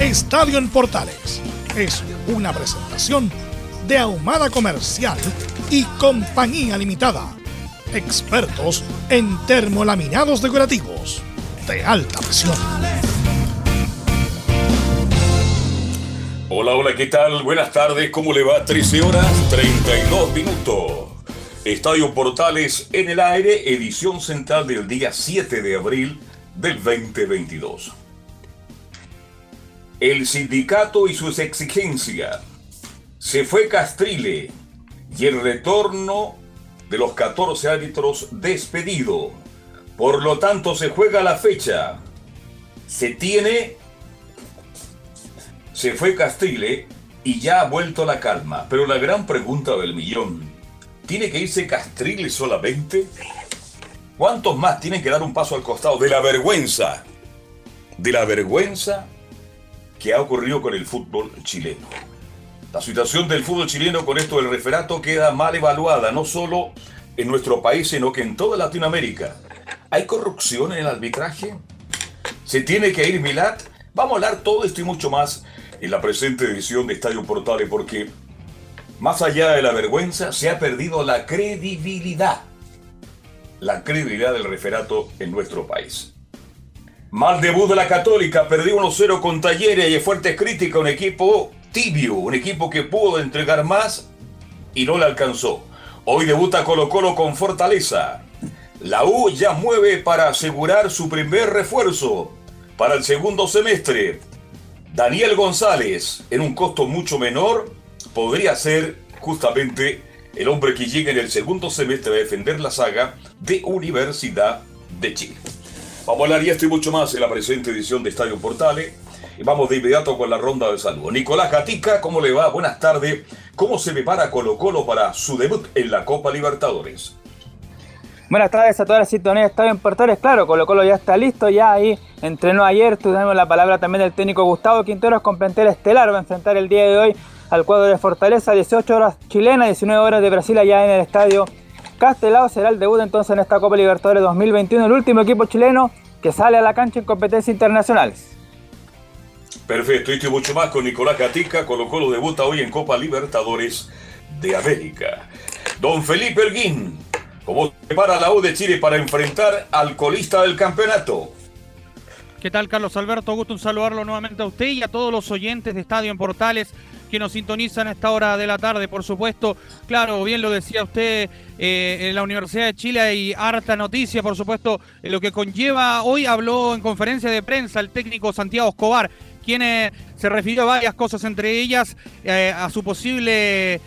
Estadio en Portales es una presentación de Ahumada Comercial y Compañía Limitada. Expertos en termolaminados decorativos de alta presión. Hola, hola, ¿qué tal? Buenas tardes, ¿cómo le va? 13 horas 32 minutos. Estadio Portales en el aire, edición central del día 7 de abril del 2022 el sindicato y sus exigencias. Se fue Castrile y el retorno de los 14 árbitros despedido. Por lo tanto, se juega la fecha. Se tiene. Se fue Castrile y ya ha vuelto la calma. Pero la gran pregunta del millón: ¿tiene que irse Castrile solamente? ¿Cuántos más tienen que dar un paso al costado de la vergüenza? De la vergüenza que ha ocurrido con el fútbol chileno. La situación del fútbol chileno con esto del referato queda mal evaluada, no solo en nuestro país, sino que en toda Latinoamérica. ¿Hay corrupción en el arbitraje? ¿Se tiene que ir Milat? Vamos a hablar todo esto y mucho más en la presente edición de Estadio Portales, porque más allá de la vergüenza, se ha perdido la credibilidad. La credibilidad del referato en nuestro país. Mal debut de la Católica, perdió 1-0 con Talleres y es fuerte crítica un equipo tibio, un equipo que pudo entregar más y no le alcanzó. Hoy debuta Colo Colo con fortaleza. La U ya mueve para asegurar su primer refuerzo para el segundo semestre. Daniel González, en un costo mucho menor, podría ser justamente el hombre que llegue en el segundo semestre a defender la saga de Universidad de Chile. Vamos a hablar y esto y mucho más en la presente edición de Estadio Portales. Y vamos de inmediato con la ronda de saludos. Nicolás Gatica, ¿cómo le va? Buenas tardes. ¿Cómo se prepara Colo Colo para su debut en la Copa Libertadores? Buenas tardes a toda la sintonía de Estadio Portales. Claro, Colo Colo ya está listo, ya ahí entrenó ayer. Tuvimos la palabra también del técnico Gustavo Quinteros con plantel estelar. Va a enfrentar el día de hoy al cuadro de Fortaleza, 18 horas chilena, 19 horas de Brasil allá en el estadio Castelao será el debut entonces en esta Copa Libertadores 2021, el último equipo chileno que sale a la cancha en competencias internacionales. Perfecto, y mucho más con Nicolás Gatica, Colo Colo debuta hoy en Copa Libertadores de América. Don Felipe Elguín, ¿cómo prepara la U de Chile para enfrentar al colista del campeonato? ¿Qué tal, Carlos Alberto? Gusto en saludarlo nuevamente a usted y a todos los oyentes de Estadio en Portales que nos sintonizan a esta hora de la tarde, por supuesto. Claro, bien lo decía usted, eh, en la Universidad de Chile hay harta noticia, por supuesto, lo que conlleva, hoy habló en conferencia de prensa el técnico Santiago Escobar, quien eh, se refirió a varias cosas, entre ellas eh, a su posible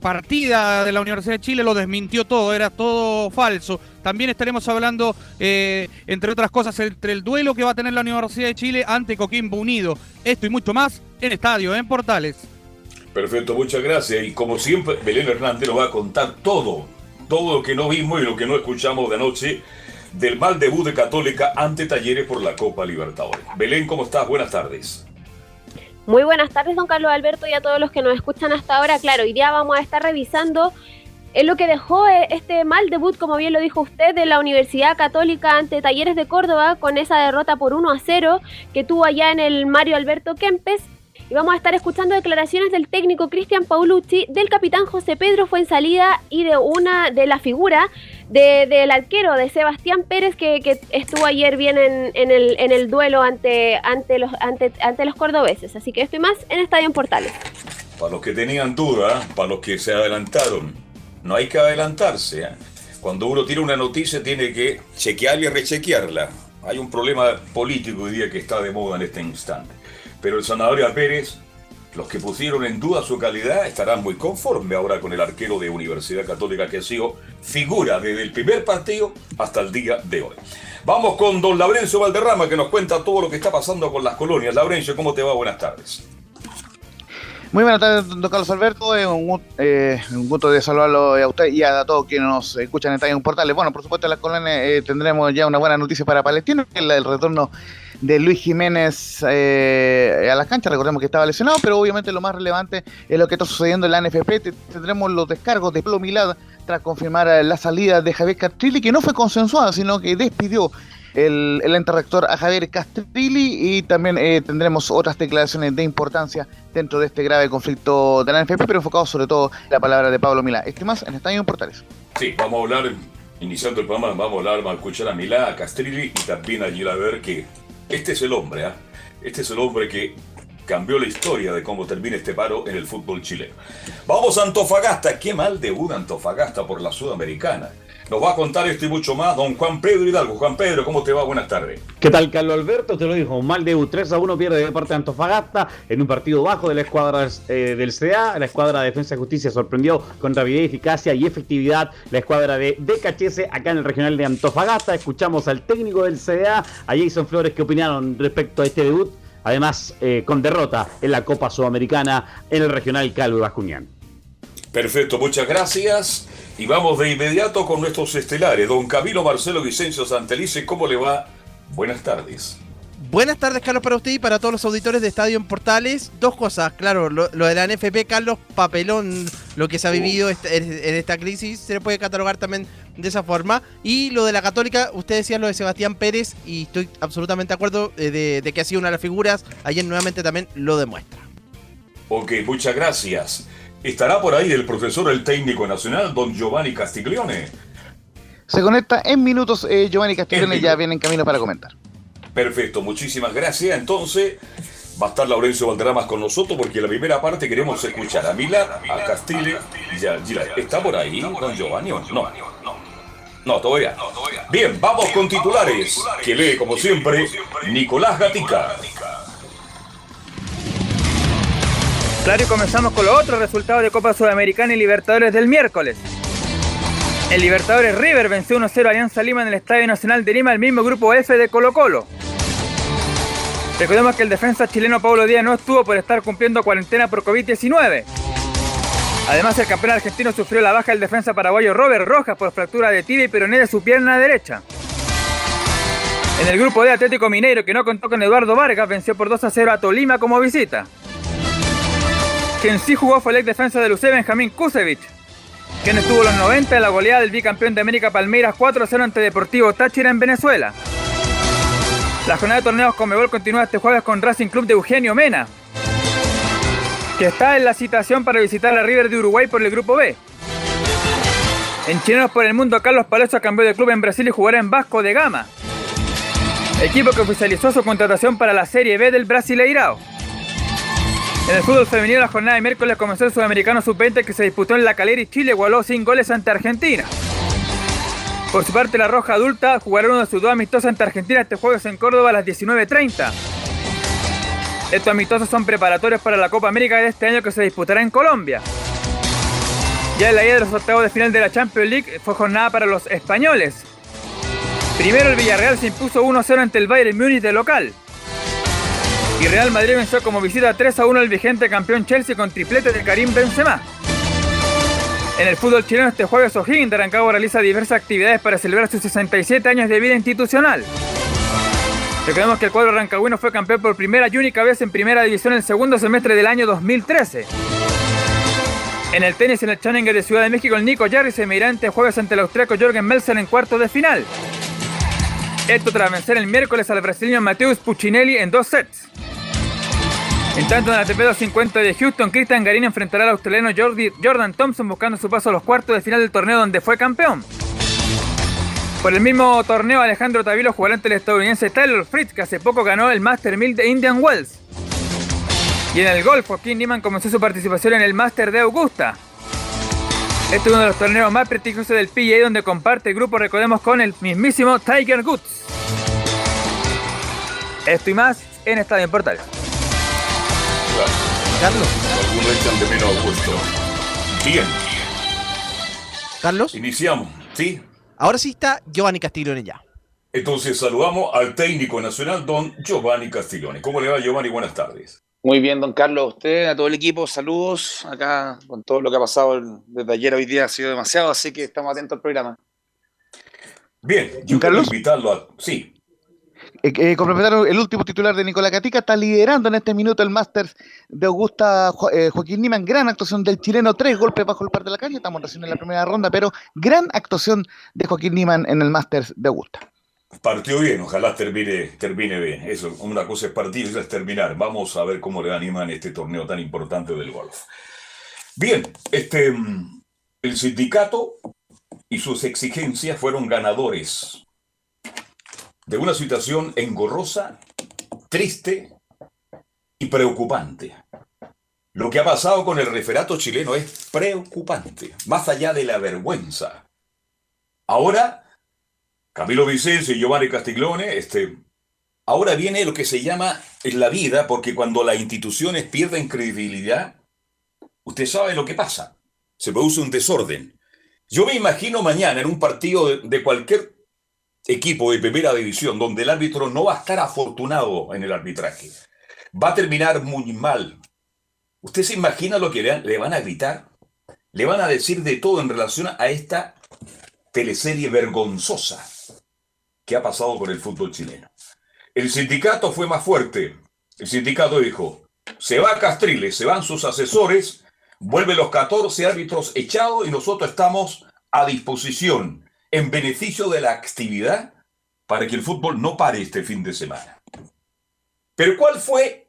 partida de la Universidad de Chile, lo desmintió todo, era todo falso. También estaremos hablando, entre otras cosas, entre el duelo que va a tener la Universidad de Chile ante Coquimbo Unido. Esto y mucho más en Estadio, en Portales. Perfecto, muchas gracias. Y como siempre, Belén Hernández nos va a contar todo, todo lo que no vimos y lo que no escuchamos de anoche del mal debut de Católica ante Talleres por la Copa Libertadores. Belén, ¿cómo estás? Buenas tardes. Muy buenas tardes, don Carlos Alberto, y a todos los que nos escuchan hasta ahora. Claro, hoy día vamos a estar revisando en lo que dejó eh, este mal debut, como bien lo dijo usted, de la Universidad Católica ante Talleres de Córdoba, con esa derrota por 1 a 0 que tuvo allá en el Mario Alberto Kempes Y vamos a estar escuchando declaraciones del técnico Cristian Paulucci, del capitán José Pedro Fuensalida y de una de la figura del arquero de Sebastián Pérez que, estuvo ayer bien en, el, duelo ante, ante, los, ante, los cordobeses. Así que estoy más en Estadio Portales. Para los que tenían duda, para los que se adelantaron, no hay que adelantarse. ¿eh? Cuando uno tiene una noticia tiene que chequearla y rechequearla. Hay un problema político hoy día que está de moda en este instante. Pero el Zanahoria Pérez, los que pusieron en duda su calidad, estarán muy conformes ahora con el arquero de Universidad Católica que ha sido figura desde el primer partido hasta el día de hoy. Vamos con don Laurencio Valderrama que nos cuenta todo lo que está pasando con las colonias. Laurencio, ¿cómo te va? Buenas tardes. Muy buenas tardes, don Carlos Alberto. Es un, eh, gusto de saludarlo a usted y a todos quienes nos escuchan en Estadio Portales. Bueno, por supuesto, en las colonias eh, tendremos ya una buena noticia para Palestino, que es el retorno de Luis Jiménez eh, a las canchas. Recordemos que estaba lesionado, pero obviamente lo más relevante es lo que está sucediendo en la NFP. Tendremos los descargos de Plo Milad tras confirmar la salida de Javier Castrilli, que no fue consensuada, sino que despidió el, el a Javier Castrilli y también eh, tendremos otras declaraciones de importancia dentro de este grave conflicto de la NFP, pero enfocado sobre todo en la palabra de Pablo Milá. Este más en Estadio Portales. Sí, vamos a hablar, iniciando el programa, vamos a hablar, vamos a escuchar a Milá, a Castrilli y también a ver que este es el hombre, ¿ah? este es el hombre que cambió la historia de cómo termina este paro en el fútbol chileno. Vamos a Antofagasta, qué mal debut Antofagasta por la Sudamericana. Nos va a contar esto y mucho más don Juan Pedro Hidalgo. Juan Pedro, ¿cómo te va? Buenas tardes. ¿Qué tal, Carlos Alberto? Te lo dijo, mal debut 3 a 1 pierde de parte de Antofagasta en un partido bajo de la escuadra eh, del CA. La escuadra de Defensa y Justicia sorprendió con rapidez, eficacia y efectividad la escuadra de DKHS acá en el regional de Antofagasta. Escuchamos al técnico del CA, a Jason Flores, que opinaron respecto a este debut. Además, eh, con derrota en la Copa Sudamericana en el regional Calvo Bascuñán. Perfecto, muchas gracias. Y vamos de inmediato con nuestros estelares. Don Camilo Marcelo Vicencio Santelice, ¿cómo le va? Buenas tardes. Buenas tardes, Carlos, para usted y para todos los auditores de Estadio en Portales. Dos cosas, claro, lo, de la NFP, Carlos, papelón, lo que se ha vivido en esta crisis, se le puede catalogar también de esa forma. Y lo de la Católica, usted decía lo de Sebastián Pérez, y estoy absolutamente de acuerdo eh, de, de que ha sido una de las figuras. Ayer nuevamente también lo demuestra. Ok, muchas gracias. Estará por ahí el profesor, el técnico nacional, don Giovanni Castiglione. Se conecta en minutos eh, Giovanni Castiglione, ya viene en camino para comentar. Perfecto, muchísimas gracias. Entonces, va a estar Laurencio Valderramas con nosotros porque en la primera parte queremos escuchar a Mila, a Castile y a ¿Está por ahí don Giovanni o no? No, todavía. Bien, vamos con titulares, que lee como siempre Nicolás Gatica. Claro, y comenzamos con los otros resultados de Copa Sudamericana y Libertadores del miércoles. El Libertadores River venció 1-0 a Alianza Lima en el Estadio Nacional de Lima, el mismo grupo F de Colo Colo. Recordemos que el defensa chileno Pablo Díaz no estuvo por estar cumpliendo cuarentena por COVID-19. Además, el campeón argentino sufrió la baja del defensa paraguayo Robert Rojas por fractura de tibia y peroné de su pierna derecha. En el grupo de Atlético Mineiro, que no contó con Eduardo Vargas, venció por 2 0 a Tolima como visita. Quien sí jugó fue el ex defensa de Luce, Benjamín Kusevich, quien estuvo los 90 en la goleada del bicampeón de América Palmeiras 4-0 ante Deportivo Táchira en Venezuela. La jornada de torneos Comebol continúa este jueves con Racing Club de Eugenio Mena, que está en la citación para visitar a River de Uruguay por el Grupo B. En Chilenos por el Mundo, Carlos Palacio cambió de club en Brasil y jugará en Vasco de Gama, equipo que oficializó su contratación para la Serie B del Brasileirao. En el fútbol femenino, la jornada de miércoles comenzó el Sudamericano Sub-20 que se disputó en La Calera y Chile igualó sin goles ante Argentina. Por su parte, la Roja Adulta jugará uno de sus dos amistosos ante Argentina este jueves en Córdoba a las 19.30. Estos amistosos son preparatorios para la Copa América de este año que se disputará en Colombia. Ya en la ida de los octavos de final de la Champions League fue jornada para los españoles. Primero el Villarreal se impuso 1-0 ante el Bayern Múnich de local. Y Real Madrid venció como visita 3 a 1 al vigente campeón Chelsea con triplete de Karim Benzema. En el fútbol chileno este jueves O'Higgins de Rancagua realiza diversas actividades para celebrar sus 67 años de vida institucional. Recordemos que el cuadro rancagüino fue campeón por primera y única vez en primera división en el segundo semestre del año 2013. En el tenis en el Challenger de Ciudad de México, el Nico Jarry se medirá este jueves ante el austriaco Jorgen Melzer en cuarto de final. Esto tras vencer el miércoles al brasileño Mateus Puccinelli en dos sets. En tanto, en la TP250 de Houston, Cristian Garín enfrentará al australiano Jordan Thompson buscando su paso a los cuartos de final del torneo donde fue campeón. Por el mismo torneo, Alejandro Tavilo jugará ante el estadounidense Tyler Fritz, que hace poco ganó el Master 1000 de Indian Wells. Y en el golf, Joaquín Niemann comenzó su participación en el Master de Augusta. Este es uno de los torneos más prestigiosos del PGA donde comparte el grupo, recordemos, con el mismísimo Tiger Woods. Esto y más en Estadio en Portal. Carlos, Algunos echan de menos Augusto. Bien, Carlos, iniciamos, ¿sí? ahora sí está Giovanni Castiglione ya. Entonces saludamos al técnico nacional, don Giovanni Castiglione. ¿Cómo le va, Giovanni? Buenas tardes. Muy bien, don Carlos, a usted, a todo el equipo, saludos. Acá con todo lo que ha pasado el- desde ayer a hoy día ha sido demasiado, así que estamos atentos al programa. Bien, yo quiero Carlos? invitarlo a... Sí, Eh, eh, el último titular de Nicolás Catica, está liderando en este minuto el Masters de Augusta Jo- eh, Joaquín Niman. Gran actuación del chileno, tres golpes bajo el par de la calle. Estamos recién en la primera ronda, pero gran actuación de Joaquín Niman en el Masters de Augusta. Partió bien, ojalá termine, termine bien. Eso, una cosa es partir otra es terminar. Vamos a ver cómo le animan este torneo tan importante del golf. Bien, este, mm, el sindicato y sus exigencias fueron ganadores de una situación engorrosa, triste y preocupante. Lo que ha pasado con el referato chileno es preocupante, más allá de la vergüenza. Ahora, Camilo Vicencio y Giovanni Castiglione, este, ahora viene lo que se llama la vida, porque cuando las instituciones pierden credibilidad, usted sabe lo que pasa. Se produce un desorden. Yo me imagino mañana en un partido de, de cualquier equipo de primera división donde el árbitro no va a estar afortunado en el arbitraje. Va a terminar muy mal. ¿Usted se imagina lo que le, le van a gritar? Le van a decir de todo en relación a esta teleserie vergonzosa que ha pasado con el fútbol chileno. El sindicato fue más fuerte. El sindicato dijo, se va Castriles, se van sus asesores, vuelven los 14 árbitros echados y nosotros estamos a disposición en beneficio de la actividad para que el fútbol no pare este fin de semana. Pero ¿cuál fue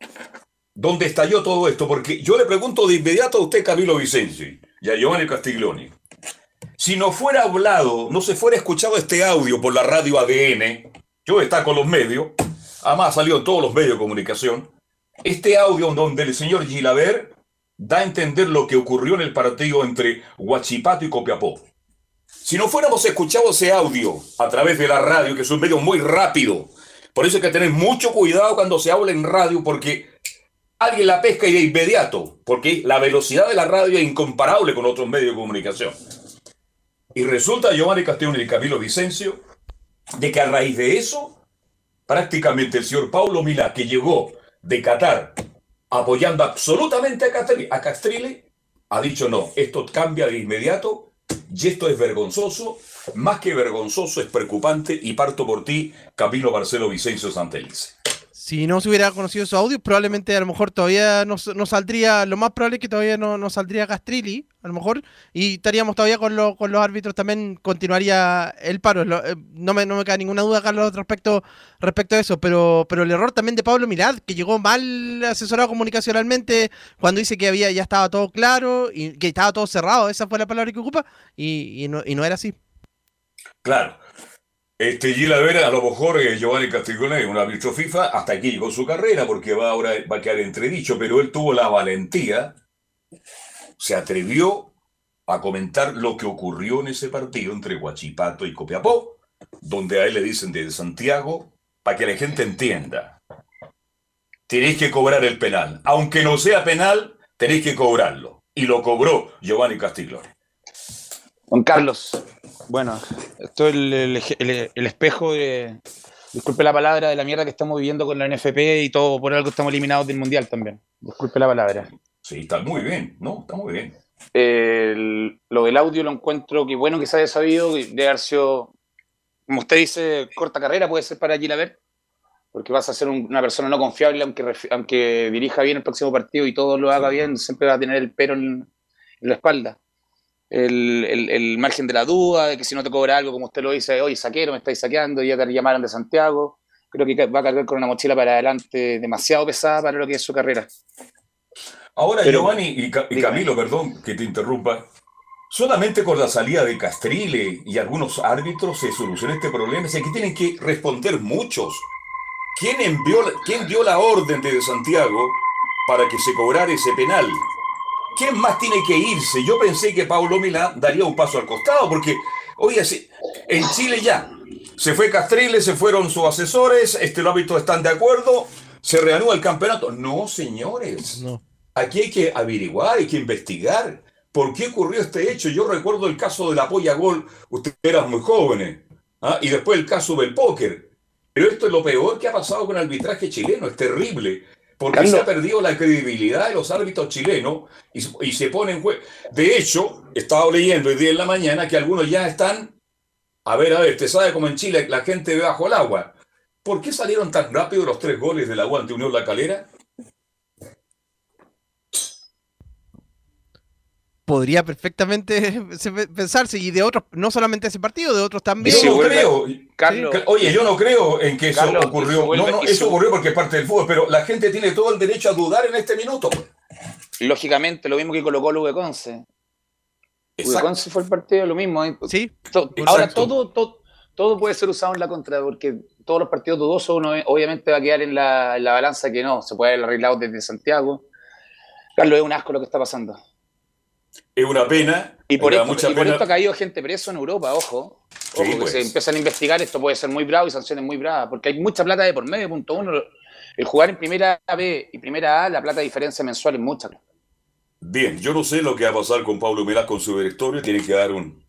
donde estalló todo esto? Porque yo le pregunto de inmediato a usted, Camilo Vicenci, y a Giovanni Castiglioni. Si no fuera hablado, no se fuera escuchado este audio por la radio ADN, yo está con los medios, además salió en todos los medios de comunicación, este audio donde el señor Gilaver da a entender lo que ocurrió en el partido entre Huachipato y Copiapó. Si no fuéramos escuchado ese audio a través de la radio, que es un medio muy rápido, por eso hay que tener mucho cuidado cuando se habla en radio, porque alguien la pesca y de inmediato, porque la velocidad de la radio es incomparable con otros medios de comunicación. Y resulta, Giovanni Castellón y Camilo Vicencio, de que a raíz de eso, prácticamente el señor Paulo Milá, que llegó de Qatar apoyando absolutamente a Castrile, a ha dicho no, esto cambia de inmediato y esto es vergonzoso, más que vergonzoso, es preocupante y parto por ti, Camilo Marcelo Vicencio Santelice. Si no se hubiera conocido su audio, probablemente a lo mejor todavía no, no saldría, lo más probable es que todavía no, saldría Castrilli, a lo mejor, y estaríamos todavía con, lo- con los árbitros, también continuaría el paro. Eh, no, me, queda ninguna duda, Carlos, respecto, respecto a eso, pero, pero el error también de Pablo Mirad, que llegó mal asesorado comunicacionalmente cuando dice que había ya estaba todo claro y que estaba todo cerrado, esa fue la palabra que ocupa, y no, y no era así. Claro. Este Gila Vera, a lo mejor eh, Giovanni Castiglione, un árbitro FIFA, hasta aquí llegó su carrera, porque va ahora va a quedar entredicho, pero él tuvo la valentía, se atrevió a comentar lo que ocurrió en ese partido entre Huachipato y Copiapó, donde a él le dicen de Santiago, para que la gente entienda. Tenéis que cobrar el penal. Aunque no sea penal, tenéis que cobrarlo. Y lo cobró Giovanni Castiglione. Don Carlos, bueno, esto es el, el- el- el espejo de, disculpe la palabra, de la mierda que estamos viviendo con la NFP y todo, por algo estamos eliminados del Mundial también. Disculpe la palabra. Sí, está muy bien, ¿no? Está muy bien. El- lo del audio lo encuentro que bueno que se haya sabido, haber sido, como usted dice, corta carrera puede ser para Gilaver, porque vas a ser un- una persona no confiable, aunque, aunque dirija bien el próximo partido y todo lo haga bien, siempre va a tener el pero en, en la espalda. El, el- el margen de la duda, de que si no te cobra algo, como usted lo dice, oye, saquero, me estáis saqueando, ya te llamaron de Santiago, creo que va a cargar con una mochila para adelante demasiado pesada para lo que es su carrera. Ahora, Pero- Giovanni y. Camilo, perdón que te interrumpa, solamente con la salida de Castrile y algunos árbitros se soluciona este problema. Es que tienen que responder muchos. ¿Quién, envió, ¿Quién dio la orden desde Santiago para que se cobrara ese penal? ¿Quién más tiene que irse? Yo pensé que Paulo Milán daría un paso al costado, porque, oye, si- en Chile ya se fue Castrile, se fueron sus asesores, este, los árbitros están de acuerdo, se reanuda el campeonato. No, señores. No. Aquí hay que averiguar, hay que investigar. ¿Por qué ocurrió este hecho? Yo recuerdo el caso de la polla gol, ustedes eran muy jóvenes, ¿ah? y después el caso del póker. Pero esto es lo peor que ha pasado con el arbitraje chileno, es terrible, porque Carlos. se ha perdido la credibilidad de los árbitros chilenos y, se- y se ponen jue- De hecho, he estado leyendo hoy día en la mañana que algunos ya están, a ver, a ver, te sabe como en Chile la gente ve bajo el agua. ¿Por qué salieron tan rápido los tres goles del agua ante Unión La Calera? Podría perfectamente se- pensarse, y de otros, no solamente ese partido, de otros también. Yo Sí, no vuelve- creo. Carlos, Oye, yo no creo en que eso Carlos, ocurrió. vuelve- no, no, eso ocurrió porque es parte del fútbol, pero la gente tiene todo el derecho a dudar en este minuto. lógicamente, lo mismo que colocó Lugue Conce. Lugue. Conce fue el partido, lo mismo. ¿eh? Sí, To- Ahora todo, todo, todo puede ser usado en la contra, porque todos los partidos dudosos uno obviamente va a quedar en la, en la balanza que no, se puede haber arreglado desde Santiago. Carlos, es un asco lo que está pasando. Es una pena. Y por, esto, mucha y por pena. esto ha caído gente preso en Europa, ojo. Sí, Ojo, que pues. se empiezan a investigar, esto puede ser muy bravo y sanciones muy bravas, porque hay mucha plata de por medio, punto uno. El jugar en primera B y primera A, la plata de diferencia mensual es mucha. Bien, yo no sé lo que va a pasar con Pablo Milá con su directorio. Tiene que dar un-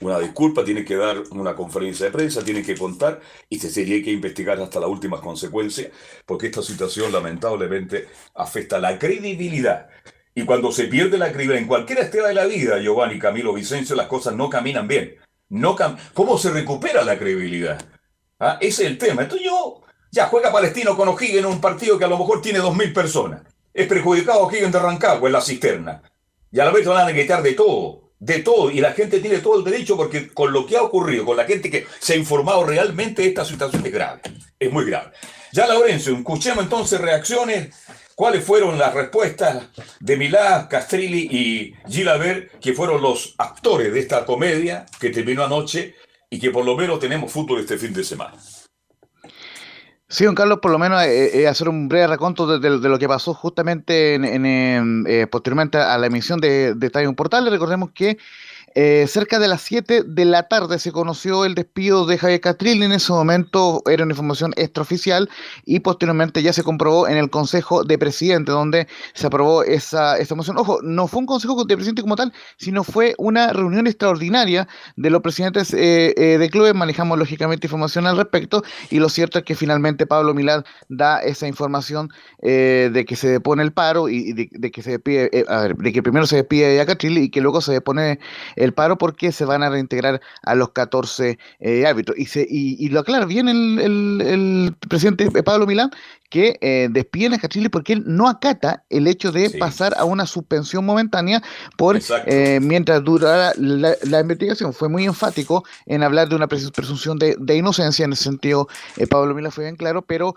una disculpa, tiene que dar una conferencia de prensa, tiene que contar y se sería que investigar hasta las últimas consecuencias, porque esta situación lamentablemente afecta la credibilidad. Y cuando se pierde la credibilidad en cualquier esfera de la vida, Giovanni, Camilo, Vicencio, las cosas no caminan bien. No cam- ¿Cómo se recupera la credibilidad? ¿Ah? Ese es el tema. Entonces yo, ya juega Palestino con O'Higgins en un partido que a lo mejor tiene 2.000 personas. Es perjudicado O'Higgins de Rancagua en la cisterna. Y a la vez van a quitar de todo, de todo. Y la gente tiene todo el derecho porque con lo que ha ocurrido, con la gente que se ha informado realmente, esta situación es grave. Es muy grave. Ya, Laurencio, escuchemos entonces reacciones. ¿Cuáles fueron las respuestas de Milá, Castrilli y Gilabert, que fueron los actores de esta comedia que terminó anoche y que por lo menos tenemos fútbol este fin de semana? Sí, don Carlos, por lo menos eh, eh, hacer un breve raconto de, de- de lo que pasó justamente en, en, eh, posteriormente a la emisión de, de Estadio Portal. Recordemos que eh, cerca de las 7 de la tarde se conoció el despido de Javier Catril. En ese momento era una información extraoficial y posteriormente ya se comprobó en el Consejo de Presidente, donde se aprobó esa, esa moción. Ojo, no fue un Consejo de Presidente como tal, sino fue una reunión extraordinaria de los presidentes eh, eh, de clubes. Manejamos lógicamente información al respecto y lo cierto es que finalmente Pablo Milad da esa información de que se depone el paro y, de, que se despide, de que primero se despide a Catril y que luego se depone el paro porque se van a reintegrar a los 14 eh, árbitros. Y, se, y, y lo aclara bien el, el- el presidente Pablo Milán que eh, despiden a Catril porque él no acata el hecho de Sí. pasar a una suspensión momentánea por eh, mientras durara la, la investigación. Fue muy enfático en hablar de una presu- presunción de, de inocencia. En ese sentido, eh, Pablo Milán fue bien claro, pero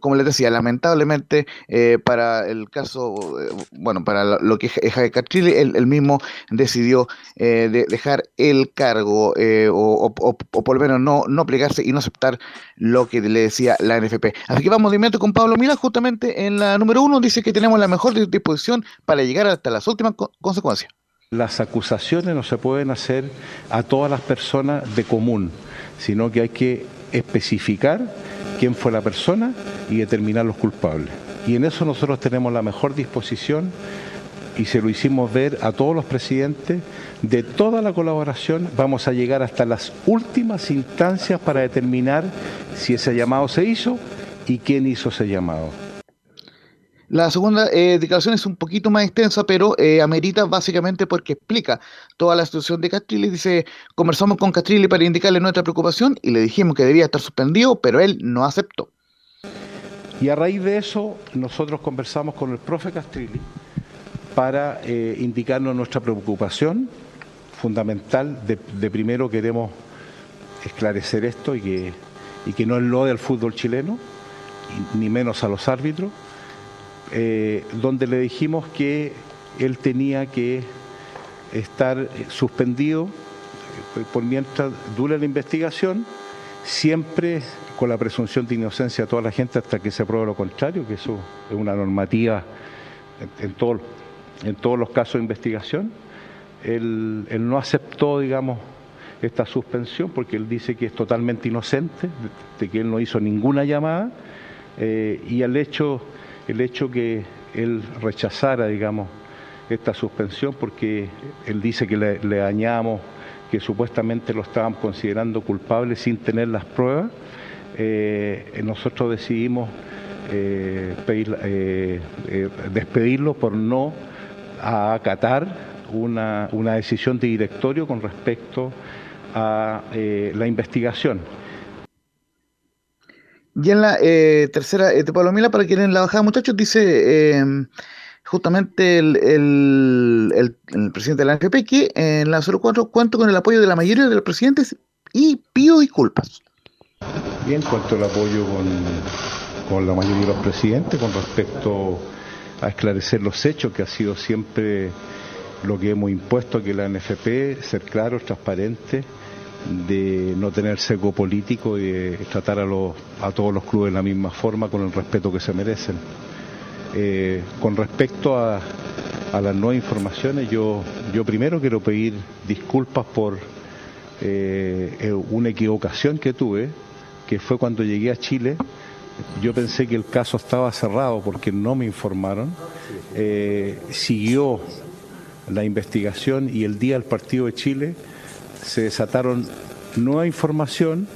como les decía, lamentablemente eh, para el caso, eh, bueno, para lo- que es Javier Catril, él, él mismo decidió eh, de dejar el cargo eh, o, por lo menos no, no plegarse y no aceptar lo que le decía la NFP. Así que vamos de inmediato con Pablo Milán, justamente en la número uno, dice que tenemos la mejor di- disposición para llegar hasta las últimas co- consecuencias. Las acusaciones no se pueden hacer a todas las personas de común, sino que hay que especificar quién fue la persona y determinar los culpables. Y en eso nosotros tenemos la mejor disposición y se lo hicimos ver a todos los presidentes de toda la colaboración. Vamos a llegar hasta las últimas instancias para determinar si ese llamado se hizo y quién hizo ese llamado. La segunda eh, declaración es un poquito más extensa, pero eh, amerita básicamente porque explica toda la situación de Castrilli. Dice, conversamos con Castrilli para indicarle nuestra preocupación y le dijimos que debía estar suspendido, pero él no aceptó. Y a raíz de eso, nosotros conversamos con el profe Castrilli para eh, indicarnos nuestra preocupación fundamental. De, de primero queremos esclarecer esto y que, y que no enlode al fútbol chileno, ni menos a los árbitros, eh, donde le dijimos que él tenía que estar suspendido eh, por mientras dure la investigación, siempre con la presunción de inocencia a toda la gente hasta que se pruebe lo contrario, que eso es una normativa en, todo, en todos los casos de investigación. Él, no aceptó, digamos, esta suspensión porque él dice que es totalmente inocente, de, que él no hizo ninguna llamada eh, y el hecho, el hecho que él rechazara, digamos, esta suspensión porque él dice que le, dañamos, que supuestamente lo estaban considerando culpable sin tener las pruebas, eh, nosotros decidimos eh, despedirlo por no acatar una, una decisión de directorio con respecto a eh, la investigación. Y en la eh, tercera, eh, de Palomila, para quien en la bajada, muchachos, dice em, justamente el, el, el, presidente de la NFP que en la 04 cuento con el apoyo de la mayoría de los presidentes y pido disculpas. Bien, cuento el apoyo con, con la mayoría de los presidentes con respecto a esclarecer los hechos, que ha sido siempre lo que hemos impuesto que la NFP, ser claro, transparente de no tener seco político y de tratar a, los, a todos los clubes de la misma forma con el respeto que se merecen. Eh, con respecto a, las nuevas informaciones, yo, yo primero quiero pedir disculpas por eh, eh, una equivocación que tuve, que fue cuando llegué a Chile. Yo pensé que el caso estaba cerrado porque no me informaron. siguió la investigación y el día del partido de Chile se desataron nueva información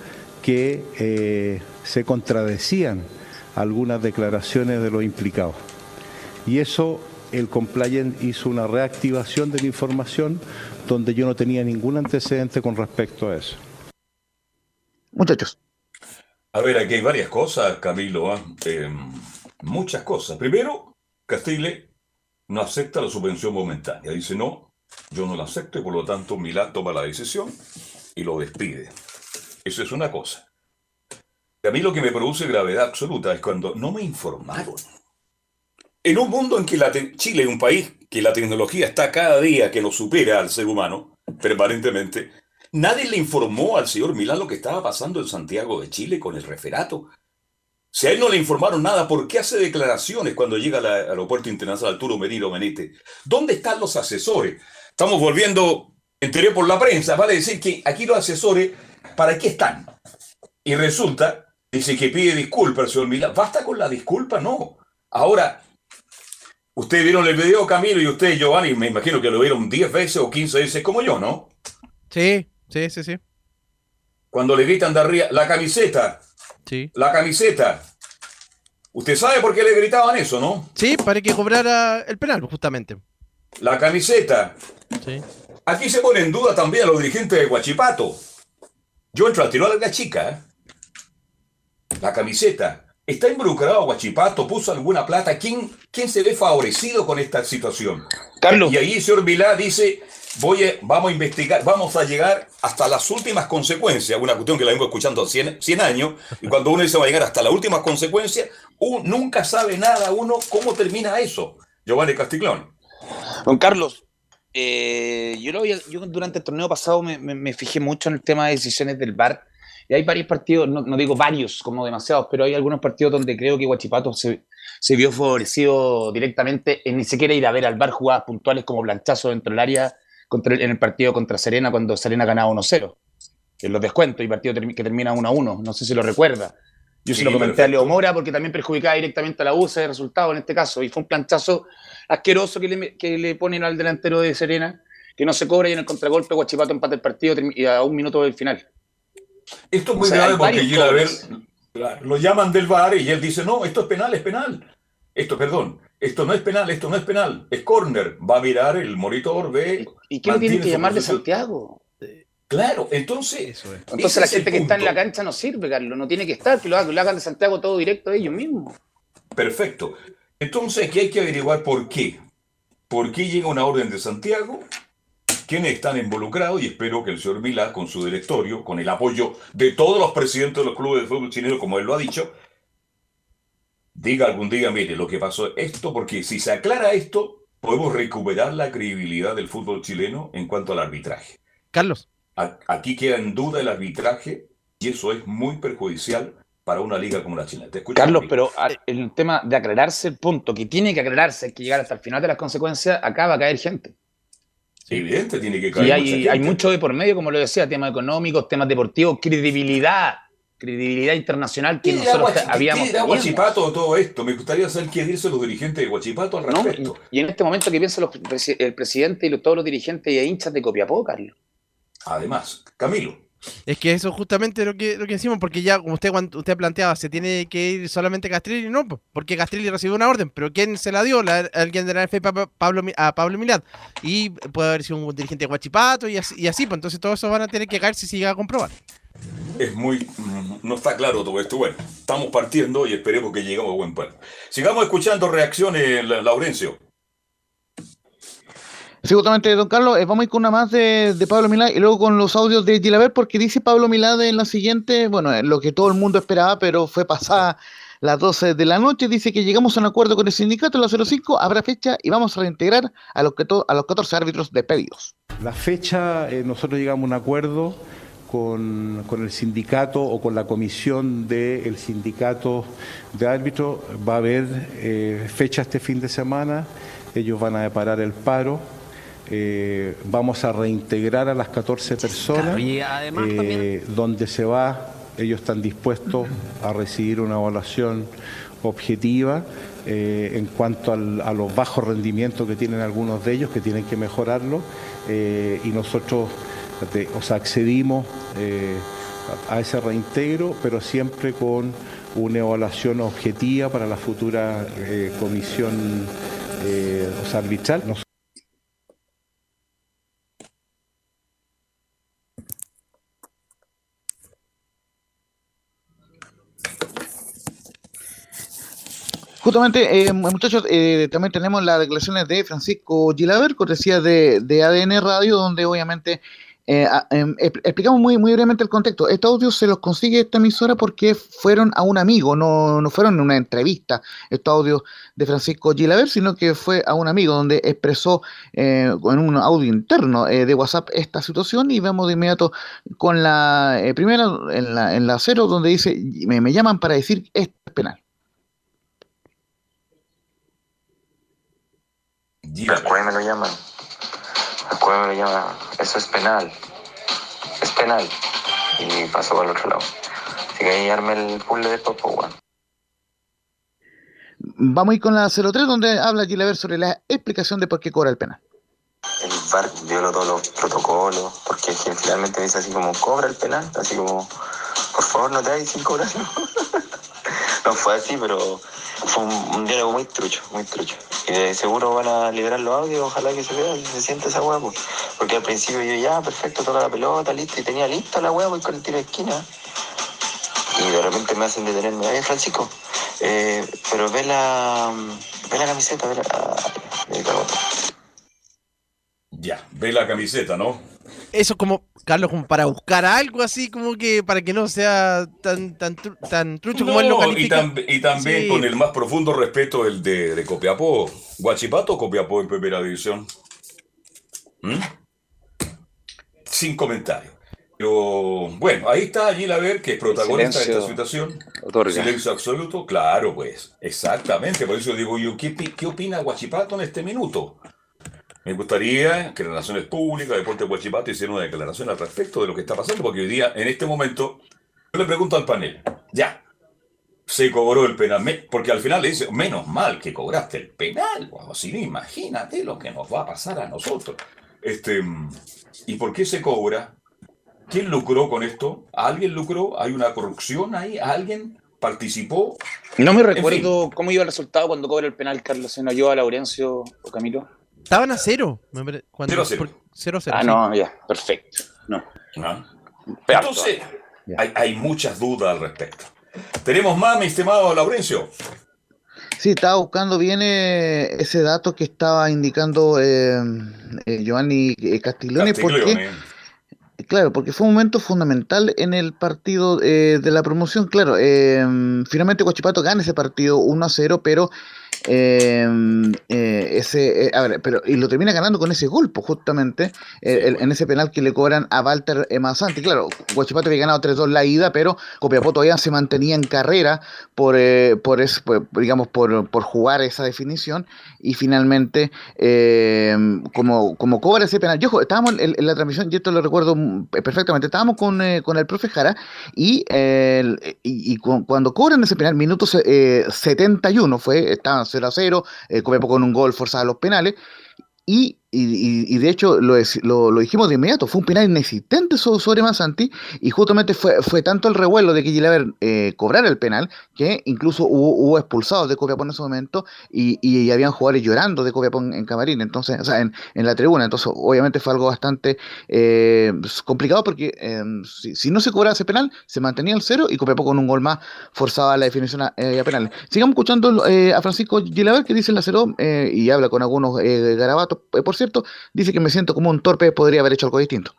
que eh, se contradecían algunas declaraciones de los implicados. Y eso, el compliance hizo una reactivación de la información donde yo no tenía ningún antecedente con respecto a eso. Muchachos. A ver, aquí hay varias cosas, Camilo, ¿ah? em, muchas cosas. Primero, Castile no acepta la subvención momentánea. Dice, no, yo no la acepto y por lo tanto Milán toma la decisión y lo despide. Eso es una cosa. a mí lo que me produce gravedad absoluta es cuando no me informaron. En un mundo en que Chile es un país que la tecnología está cada día que nos supera al ser humano, permanentemente, nadie le informó al señor Milán lo que estaba pasando en Santiago de Chile con el referato. Si a él no le informaron nada, ¿por qué hace declaraciones cuando llega al aeropuerto internacional Arturo Merino? ¿Dónde están los asesores? Estamos volviendo, enteré por la prensa, vale decir que aquí los asesores, ¿para qué están? Y resulta, dice que pide disculpas señor Milán. ¿Basta con la disculpa? No. Ahora, ustedes vieron el video, Camilo, y usted, Giovanni, me imagino que lo vieron 10 veces o 15 veces como yo, ¿no? Sí, sí, sí, sí. Cuando le gritan de arriba, la camiseta. Sí. La camiseta. Usted sabe por qué le gritaban eso, ¿no? Sí, para que cobrara el penal, justamente. La camiseta. Aquí se pone en duda también a los dirigentes de Guachipato. Yo entro al tiro a la chica. ¿eh? La camiseta. ¿Está involucrado Guachipato? ¿Puso alguna plata? ¿Quién, ¿Quién se ve favorecido con esta situación? Carlos. Y ahí el señor Vilá dice, voy vamos a investigar, vamos a llegar hasta las últimas consecuencias, una cuestión que la vengo escuchando 100, 100 años, y cuando uno dice va a llegar hasta las últimas consecuencias, nunca sabe nada uno cómo termina eso. Giovanni Casticlón. Don Carlos, eh, yo, lo yo durante el torneo pasado me, fijé mucho en el tema de decisiones del VAR. Y hay varios partidos, no, digo varios como demasiados, pero hay algunos partidos donde creo que Guachipato se, vio favorecido directamente en ni siquiera ir a ver al VAR jugadas puntuales como planchazo dentro del área contra en el partido contra Serena cuando Serena ganaba 1-0. En los descuentos y partido que termina 1-1. No sé si lo recuerda. Yo se lo comenté a Leo Mora porque también perjudicaba directamente a la U ese resultado en este caso. Y fue un planchazo asqueroso que le, que le ponen al delantero de Serena, que no se cobra y en el contragolpe Guachipato empata el partido y a un minuto del final. Esto es muy grave porque llega a ver, lo llaman del bar y él dice, no, esto es penal, es penal. Esto, perdón, esto no es penal, esto no es penal, es corner. Va a mirar el monitor, ve. ¿Y qué lo tiene que llamar de Santiago? Claro, entonces. Entonces la gente que está en la cancha no sirve, Carlos, no tiene que estar, que lo hagan de Santiago todo directo ellos mismos. Perfecto. Entonces aquí hay que averiguar por qué. ¿Por qué llega una orden de Santiago quiénes están involucrados y espero que el señor Milá, con su directorio, con el apoyo de todos los presidentes de los clubes de fútbol chileno, como él lo ha dicho, diga algún día, mire, lo que pasó es esto, porque si se aclara esto, podemos recuperar la credibilidad del fútbol chileno en cuanto al arbitraje. Carlos. Aquí queda en duda el arbitraje y eso es muy perjudicial para una liga como la China. ¿Te Carlos, pero el tema de aclararse el punto, que tiene que aclararse, hay que llegar hasta el final de las consecuencias, acá va a caer gente. Evidente, tiene que caer. Y hay, hay mucho de por medio, como lo decía, temas económicos, temas deportivos, credibilidad credibilidad internacional que nosotros habíamos ¿Qué Guachipato todo esto? Me gustaría saber qué dicen los dirigentes de Guachipato al respecto. y, en este momento, ¿qué piensa el presidente y todos los dirigentes y hinchas de Copiapó, Carlos? Además, Camilo. Es que eso es justamente lo que, lo que decimos, porque ya, como usted, usted planteaba, se tiene que ir solamente Castrilli, no, porque Castrilli recibió una orden, pero ¿quién se la dio? alguien de la NFP Pablo, a Pablo Milad. Y puede haber sido un dirigente de Guachipato y así, y así, pues entonces todo eso van a tener que caerse si se llega a comprobar es muy. No está claro todo esto. Bueno, estamos partiendo y esperemos que lleguemos a buen puerto. Sigamos escuchando reacciones, Laurencio. Sí, justamente, don Carlos, eh, vamos a ir con una más de, Pablo Milad y luego con los audios de Gilaber, porque dice Pablo Milad en la siguiente, bueno, lo que todo el mundo esperaba, pero fue pasada las 12 de la noche, dice que llegamos a un acuerdo con el sindicato, la 05, habrá fecha y vamos a reintegrar a los, que a los 14 árbitros despedidos. La fecha, eh, nosotros llegamos a un acuerdo con, el sindicato o con la comisión del sindicato de árbitros. Va a haber eh, fecha este fin de semana, ellos van a deparar el paro. Eh, vamos a reintegrar a las 14 personas, eh, donde se va, ellos están dispuestos a recibir una evaluación objetiva en cuanto a los bajos rendimientos que tienen algunos de ellos, que tienen que mejorarlo, y nosotros o sea, accedimos eh, a ese reintegro, pero siempre con una evaluación objetiva para la futura eh, comisión eh, arbitral. Justamente, muchachos, también tenemos las declaraciones de Francisco Gilaber, cortesía de, de ADN Radio, donde obviamente eh, em, explicamos muy, muy brevemente el contexto. Estos audios se los consigue esta emisora porque fueron a un amigo, no, no fueron en una entrevista, estos audios de Francisco Gilaver, sino que fue a un amigo donde expresó eh, en un audio interno eh, de WhatsApp esta situación y vamos de inmediato con la primera, en la, en la cero, donde dice, me, me llaman para decir esto es penal. Después me lo llaman me lo llama, eso es penal, es penal. Y pasó por el otro lado. Así que ahí arme el puzzle de poco, bueno. Vamos a ir con la 03, donde habla Gilever sobre la explicación de por qué cobra el penal. El VAR violó todos los protocolos, porque finalmente dice así como, cobra el penal, así como, por favor no te hagas sin cobrarlo. No fue así, pero fue un, diálogo muy trucho, muy trucho. Y de seguro van a liberar los audios, ojalá que se vea se sienta esa hueá, porque al principio yo ya, perfecto, toca la pelota, listo, y tenía lista la hueá, voy con el tiro de esquina. Y de repente me hacen detenerme, ay Francisco, eh, pero ve la, ve la camiseta, ve la, ya, ve la camiseta, ¿no? Eso como, Carlos, como para buscar algo así, como que para que no sea tan tan, tan trucho como él lo califica. Y, también con el más profundo respeto el de, de Copiapó. ¿Guachipato o Copiapó en primera división? ¿Mm? Sin comentario. Pero bueno, ahí está allí la ver que es protagonista de esta situación. Silencio absoluto, claro, pues. Exactamente. Por eso digo yo, ¿qué, qué opina Guachipato en este minuto? Me gustaría que las Relaciones Públicas, Deporte de Huachipato, hicieran una declaración al respecto de lo que está pasando, porque hoy día, en este momento, yo le pregunto al panel, ya, se cobró el penal, porque al final le dice, menos mal que cobraste el penal, o si no, imagínate lo que nos va a pasar a nosotros. Este, ¿Y por qué se cobra? ¿Quién lucró con esto? ¿Alguien lucró? ¿Hay una corrupción ahí? ¿Alguien participó? No me recuerdo cómo iba el resultado cuando cobra el penal Carlos ¿Se yo a Laurencio o Camilo. Estaban a cero. Cuando, cero, cero. Ah, no, ya, perfecto. No. Sí, estaba buscando bien eh, ese dato que estaba indicando eh, eh, Giovanni eh, Castiglione, porque Castiglione. Claro, porque fue un momento fundamental en el partido eh, de la promoción. Claro, eh, finalmente Guachipato gana ese partido 1 a 0, pero eh, eh, ese, eh, a ver, pero y lo termina ganando con ese gol, pues, justamente el- en ese penal que le cobran a Walter eh, Mazzanti. Claro, Guachipato había ganado 3-2 la ida, pero Copiapó todavía se mantenía en carrera por, eh, por, digamos, por, por jugar esa definición y finalmente eh, como, como cobra ese penal. Yo estábamos en, en la transmisión, y esto lo recuerdo mm, perfectamente, estábamos con, con el profe Jara y, el- y, y cu- cuando cobran ese penal, minuto se- eh, 71 fue, estaban 0 a 0, eh, Copiapó con un gol forzado a los penales. Y, y- y- de hecho lo, lo- dijimos de inmediato, fue un penal inexistente so- sobre Masanti y justamente fue, fue tanto el revuelo de que Gilaver eh, cobrara el penal que incluso hubo, hubo expulsados de Copiapó en ese momento y, y habían jugadores llorando de Copiapó en, camarín, entonces, o sea, en, en la tribuna, entonces obviamente fue algo bastante eh, complicado porque eh, si, si no se cobraba ese penal se mantenía el cero y Copiapó con un gol más forzaba la definición a, eh, a penales. Sigamos escuchando eh, a Francisco Gilaver que dice en la cero y habla con algunos garabatos, por cierto, dice que me siento como un torpe, podría haber hecho algo distinto.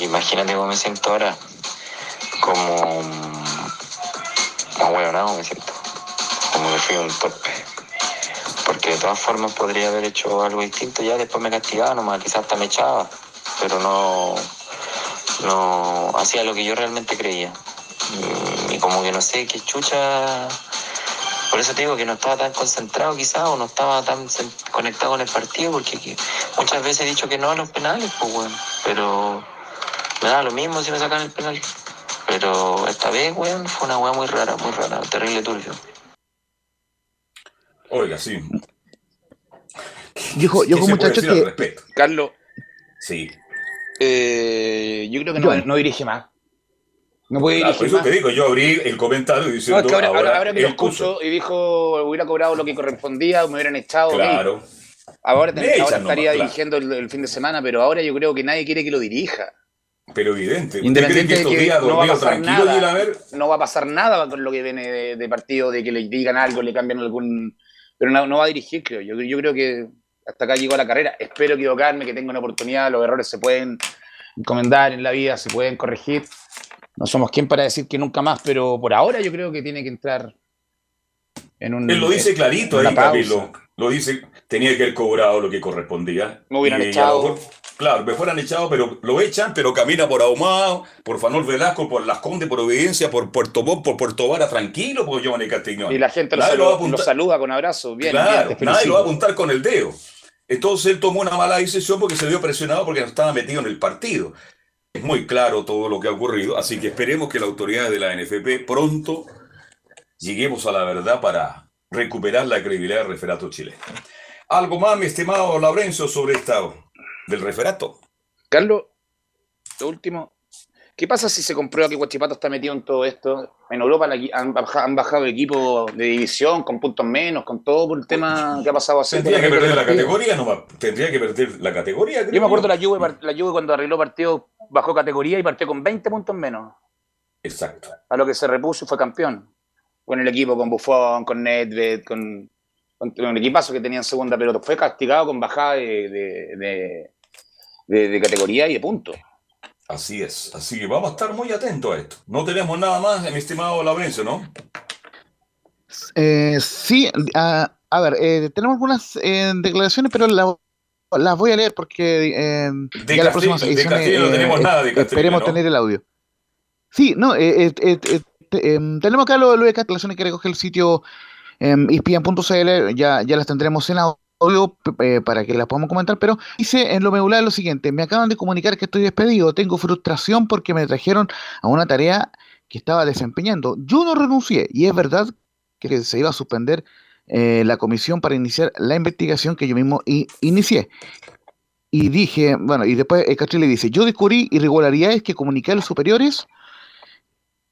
Imagínate cómo me siento ahora. Como. Como hueonado me siento. Como que fui un torpe. Porque de todas formas podría haber hecho algo distinto. Ya después me castigaba nomás, quizás hasta me echaba. Pero no. No hacía lo que yo realmente creía. Y como que no sé qué chucha. Por eso te digo que no estaba tan concentrado quizás o no estaba tan conectado con el partido porque que- muchas veces he dicho que no a los penales, pues bueno. Pero me da lo mismo si me sacan el penal. Pero esta vez, weón, fue una weá muy rara, muy rara, terrible turbio. Oiga, sí. Dijo, ¿Qué dijo muchachos que? Carlos, Sí. eh, yo creo que no, no dirige más. No puede Claro, por dirigir eso más. te digo, yo abrí el comentario No, diciendo es que ahora, ahora, ahora que lo y dijo, hubiera cobrado lo que correspondía, me hubieran echado. Claro. Ahora, Me nomás, estaría claro. dirigiendo el, el fin de semana, pero ahora yo creo que nadie quiere que lo dirija. Pero evidente. ¿Usted cree Independiente que de estos que días no va a pasar nada. y a ver? No va a pasar nada con lo que viene de, de partido, de que le digan algo, le cambian algún... Pero no, no va a dirigir, creo. Yo, yo creo que hasta acá llegó la carrera. Espero equivocarme, que tenga una oportunidad. Los errores se pueden encomendar en la vida, se pueden corregir. No somos quien para decir que nunca más, pero por ahora yo creo que tiene que entrar en un... Él lo dice clarito en ahí. Camilo. Lo dice, tenía que haber cobrado lo que correspondía. Me hubieran Y echado. mejor, claro, me fueran echado, pero lo echan, pero camina por Ahumado, por Fanol Velasco, por Las Condes, por Obediencia, por Puerto Montt, por Puerto Vara, tranquilo, por Giovanni Castiglione. Y la gente lo, saluda, lo saluda con abrazo. Bien, bien, Claro, te nadie lo va a apuntar con el dedo. Entonces él tomó una mala decisión porque se vio presionado porque no estaba metido en el partido. Es muy claro todo lo que ha ocurrido, así que esperemos que las autoridades de la NFP pronto lleguemos a la verdad para recuperar la credibilidad del referato chileno. Algo más, mi estimado Laurencio, sobre esta del referato. Carlos, lo último. ¿Qué pasa si se comprueba que Guachipato está metido en todo esto? En Europa la- han, baja- han bajado equipos de división con puntos menos, con todo por el tema que ha pasado así. Tendría que perder la categoría nomás. Tendría que perder la categoría. creo Yo me acuerdo la Juve, la Juve cuando arregló partido bajó categoría y partió con 20 puntos menos. Exacto. A lo que se repuso y fue campeón. Con el equipo, con Buffon, con Nedved, con, con un equipazo que tenía en segunda, pero fue castigado con bajada de, de- de- de- de categoría y de puntos. Así es. Así que vamos a estar muy atentos a esto. No tenemos nada más, mi estimado Laurencio, ¿no? Eh, sí, a, a ver, eh, tenemos algunas eh, declaraciones, pero la- las voy a leer porque eh, De ya la Castillo- próxima de edición, Castillo no tenemos nada de esperemos ¿no? tener el audio. Sí, no, eh, eh, eh, eh, em, tenemos acá lo, lo de declaraciones que recoge el sitio em, ispian.cl, ya, ya las tendremos en audio eh, para que las podamos comentar, pero dice en lo medular lo siguiente, me acaban de comunicar que estoy despedido, tengo frustración porque me trajeron a una tarea que estaba desempeñando. Yo no renuncié y es verdad que se iba a suspender eh, la comisión para iniciar la investigación que yo mismo inicié. Y dije, bueno, y después el Castrilli dice, yo descubrí irregularidades que comuniqué a los superiores,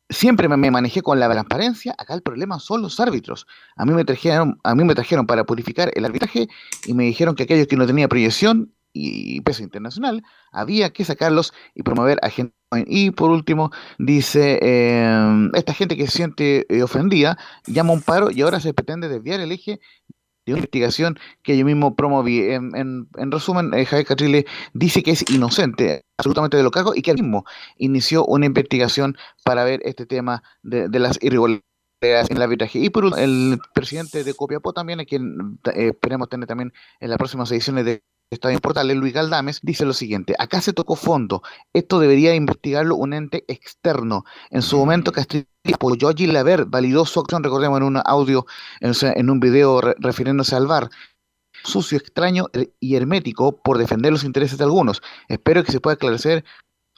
siempre me, me manejé con la transparencia, acá el problema son los árbitros. A mí me trajeron, a mí me trajeron para purificar el arbitraje y me dijeron que aquellos que no tenían proyección y peso internacional, había que sacarlos y promover a gente y por último, dice, eh, esta gente que se siente eh, ofendida llama un paro y ahora se pretende desviar el eje de una investigación que yo mismo promoví. En, en, en resumen, eh, Javier Catrile dice que es inocente absolutamente de lo que hago y que él mismo inició una investigación para ver este tema de, de las irregularidades en el arbitraje. Y por último, el presidente de Copiapó también, a quien eh, esperemos tener también en las próximas ediciones de Estadio Portales, Luis Galdames, dice lo siguiente, acá se tocó fondo, esto debería investigarlo un ente externo. En su momento Castrillo apoyó a Gilaver, validó su acción, recordemos en un audio, en, un video re, refiriéndose al VAR, sucio, extraño y hermético por defender los intereses de algunos. Espero que se pueda esclarecer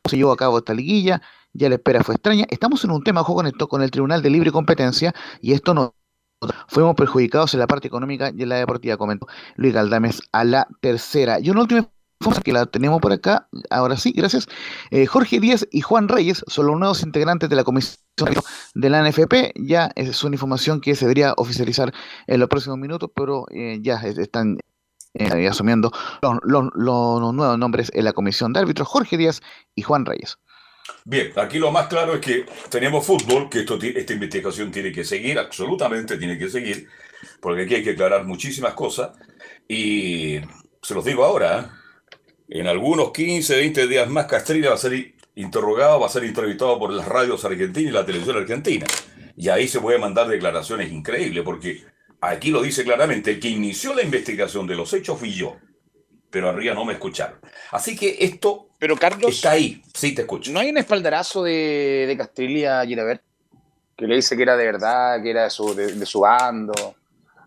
cómo se llevó a cabo esta liguilla, ya la espera fue extraña. Estamos en un tema, ojo con esto, con el Tribunal de Libre Competencia, y esto no fuimos perjudicados en la parte económica y en la deportiva, comentó Luis Galdames a la tercera. Y una última información que la tenemos por acá, ahora sí, gracias. Eh, Jorge Díaz y Juan Reyes son los nuevos integrantes de la comisión de la NFP. Ya es una información que se debería oficializar en los próximos minutos, pero eh, ya están eh, asumiendo los, nuevos nombres en la comisión de árbitros, Jorge Díaz y Juan Reyes. Bien, aquí lo más claro es que tenemos fútbol, que esto, esta investigación tiene que seguir, absolutamente tiene que seguir, porque aquí hay que aclarar muchísimas cosas. Y se los digo ahora, ¿eh? en algunos 15, 20 días más Castrilla va a ser interrogado, va a ser entrevistado por las radios argentinas y la televisión argentina. Y ahí se puede mandar declaraciones increíbles, porque aquí lo dice claramente, el que inició la investigación de los hechos fui yo pero arriba no me escucharon. Así que esto pero Carlos, está ahí, sí te escucho. ¿No hay un espaldarazo de, de Castilla a Girabert? Que le dice que era de verdad, que era de su, de, de su bando.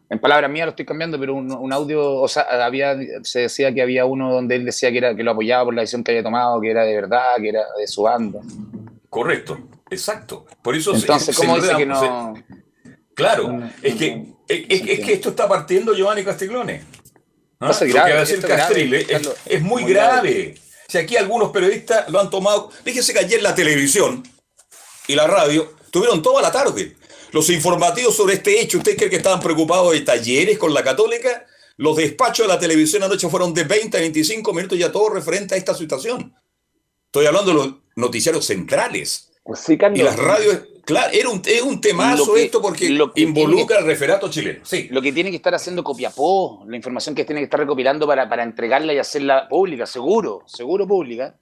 En palabras mías lo estoy cambiando, pero un, un, audio, o sea, había, se decía que había uno donde él decía que, era, que lo apoyaba por la decisión que había tomado, que era de verdad, que era de su bando. Correcto, exacto. Por eso Entonces, se, ¿cómo se dice que no? se- claro, es que, es que esto está partiendo Giovanni Castiglione. ¿Ah? Lo que va a decir grave, es, muy muy grave. grave. Si aquí algunos periodistas lo han tomado, fíjese que ayer la televisión y la radio tuvieron toda la tarde los informativos sobre este hecho. ¿Usted cree que estaban preocupados de talleres con la católica? Los despachos de la televisión anoche fueron de 20 a 25 minutos ya todo referente a esta situación. Estoy hablando de los noticiarios centrales. Pues sí. Y las radios, claro, era un, es un temazo que- esto porque lo involucra al referato chileno. Sí, Lo que tiene que estar haciendo Copiapó, la información que tiene que estar recopilando para, para entregarla y hacerla pública, seguro, seguro pública,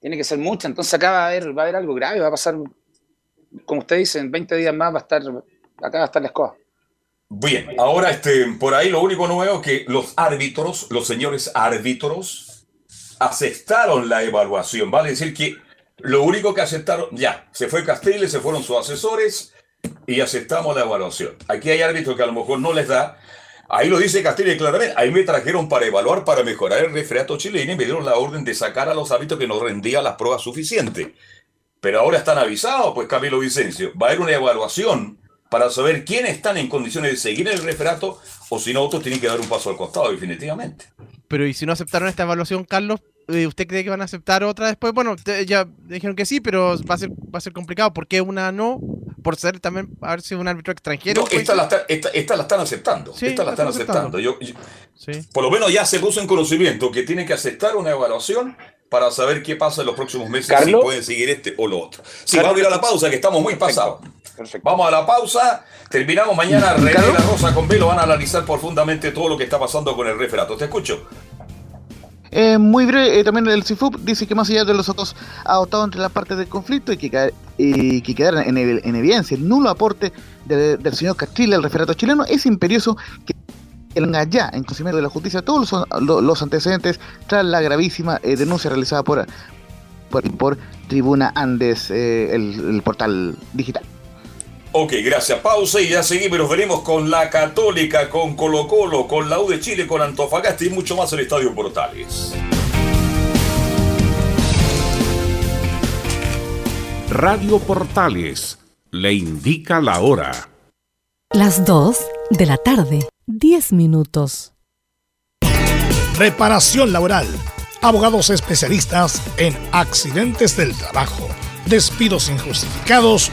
tiene que ser mucha. Entonces acá va a haber, va a haber algo grave, va a pasar, como usted dice, en 20 días más va a estar, acá va a estar la escoba. Bien, ahora este, por ahí lo único nuevo es que los árbitros, los señores árbitros, aceptaron la evaluación. Vale decir que lo único que aceptaron, ya, se fue Castile, se fueron sus asesores y aceptamos la evaluación. Aquí hay árbitros que a lo mejor no les da. Ahí lo dice Castile claramente. Ahí me trajeron para evaluar, para mejorar el referato chileno y me dieron la orden de sacar a los árbitros que no rendían las pruebas suficientes. Pero ahora están avisados, pues Camilo Vicencio. Va a haber una evaluación para saber quiénes están en condiciones de seguir el referato o si no, otros tienen que dar un paso al costado, definitivamente. Pero y si no aceptaron esta evaluación, Carlos, ¿usted cree que van a aceptar otra después? Bueno, te- ya dijeron que sí, pero va a ser, va a ser complicado. ¿Por qué una no? Por ser también haber sido un árbitro extranjero. No, esta, la, está- esta, esta la están aceptando. Sí, esta la están aceptando. aceptando. Yo, yo- Sí. por lo menos ya se puso en conocimiento que tienen que aceptar una evaluación para saber qué pasa en los próximos meses, Carlos. si pueden seguir este o lo otro. Sí, Carlos. vamos a ir a la pausa, que estamos muy pasados. Perfecto. Vamos a la pausa, terminamos mañana. René La Rosa con Velo van a analizar profundamente todo lo que está pasando con el referato. Te escucho. Eh, muy breve, eh, también el CIFUP dice que más allá de los otros adoptados entre las partes del conflicto y que, y que quedaran en, en evidencia el nulo aporte de- del señor Castilla al referato chileno, es imperioso que tenga ya en conocimiento de la justicia todos los, lo- los antecedentes tras la gravísima eh, denuncia realizada por, por, por Tribuna Andes, eh, el, el portal digital. Ok, gracias. Pausa y ya seguimos. Nos veremos con la Católica, con Colo Colo, con la U de Chile, con Antofagasta y mucho más en el Estadio Portales. Radio Portales le indica la hora. Las 2 de la tarde, 10 minutos. Reparación laboral. Abogados especialistas en accidentes del trabajo, despidos injustificados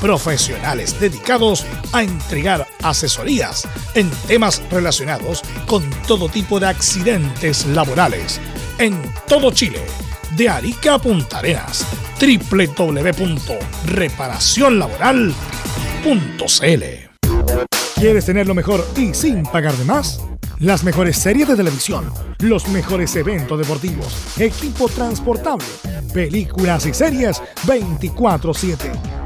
Profesionales dedicados a entregar asesorías en temas relacionados con todo tipo de accidentes laborales en todo Chile, de Arica a Punta Arenas. www.reparacionlaboral.cl ¿Quieres tener lo mejor y sin pagar de más? Las mejores series de televisión, los mejores eventos deportivos, equipo transportable, películas y series 24/7.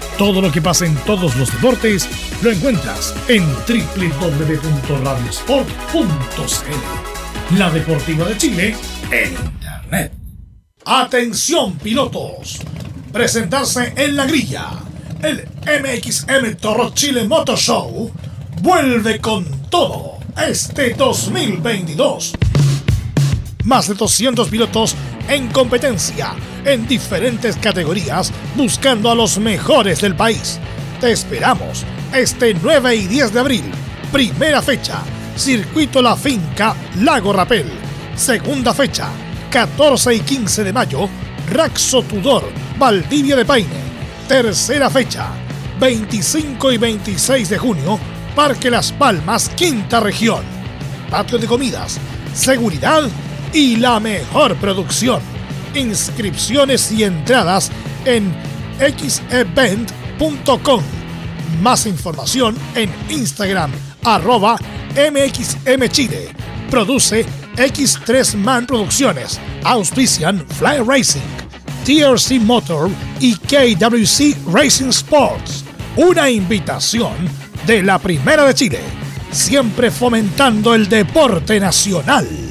Todo lo que pasa en todos los deportes lo encuentras en www.radiosport.cl. La Deportiva de Chile en Internet. Atención pilotos. Presentarse en la grilla. El MXM Toro Chile Motor Show vuelve con todo este 2022. Más de 200 pilotos en competencia en diferentes categorías buscando a los mejores del país. Te esperamos este 9 y 10 de abril. Primera fecha, Circuito La Finca, Lago Rapel. Segunda fecha, 14 y 15 de mayo, Raxo Tudor, Valdivia de Paine. Tercera fecha, 25 y 26 de junio, Parque Las Palmas, Quinta Región. Patio de comidas, seguridad y la mejor producción. Inscripciones y entradas en xevent.com. Más información en Instagram, arroba MXMChile. Produce X3 Man Producciones. Auspician Fly Racing, TRC Motor y KWC Racing Sports. Una invitación de la Primera de Chile. Siempre fomentando el deporte nacional.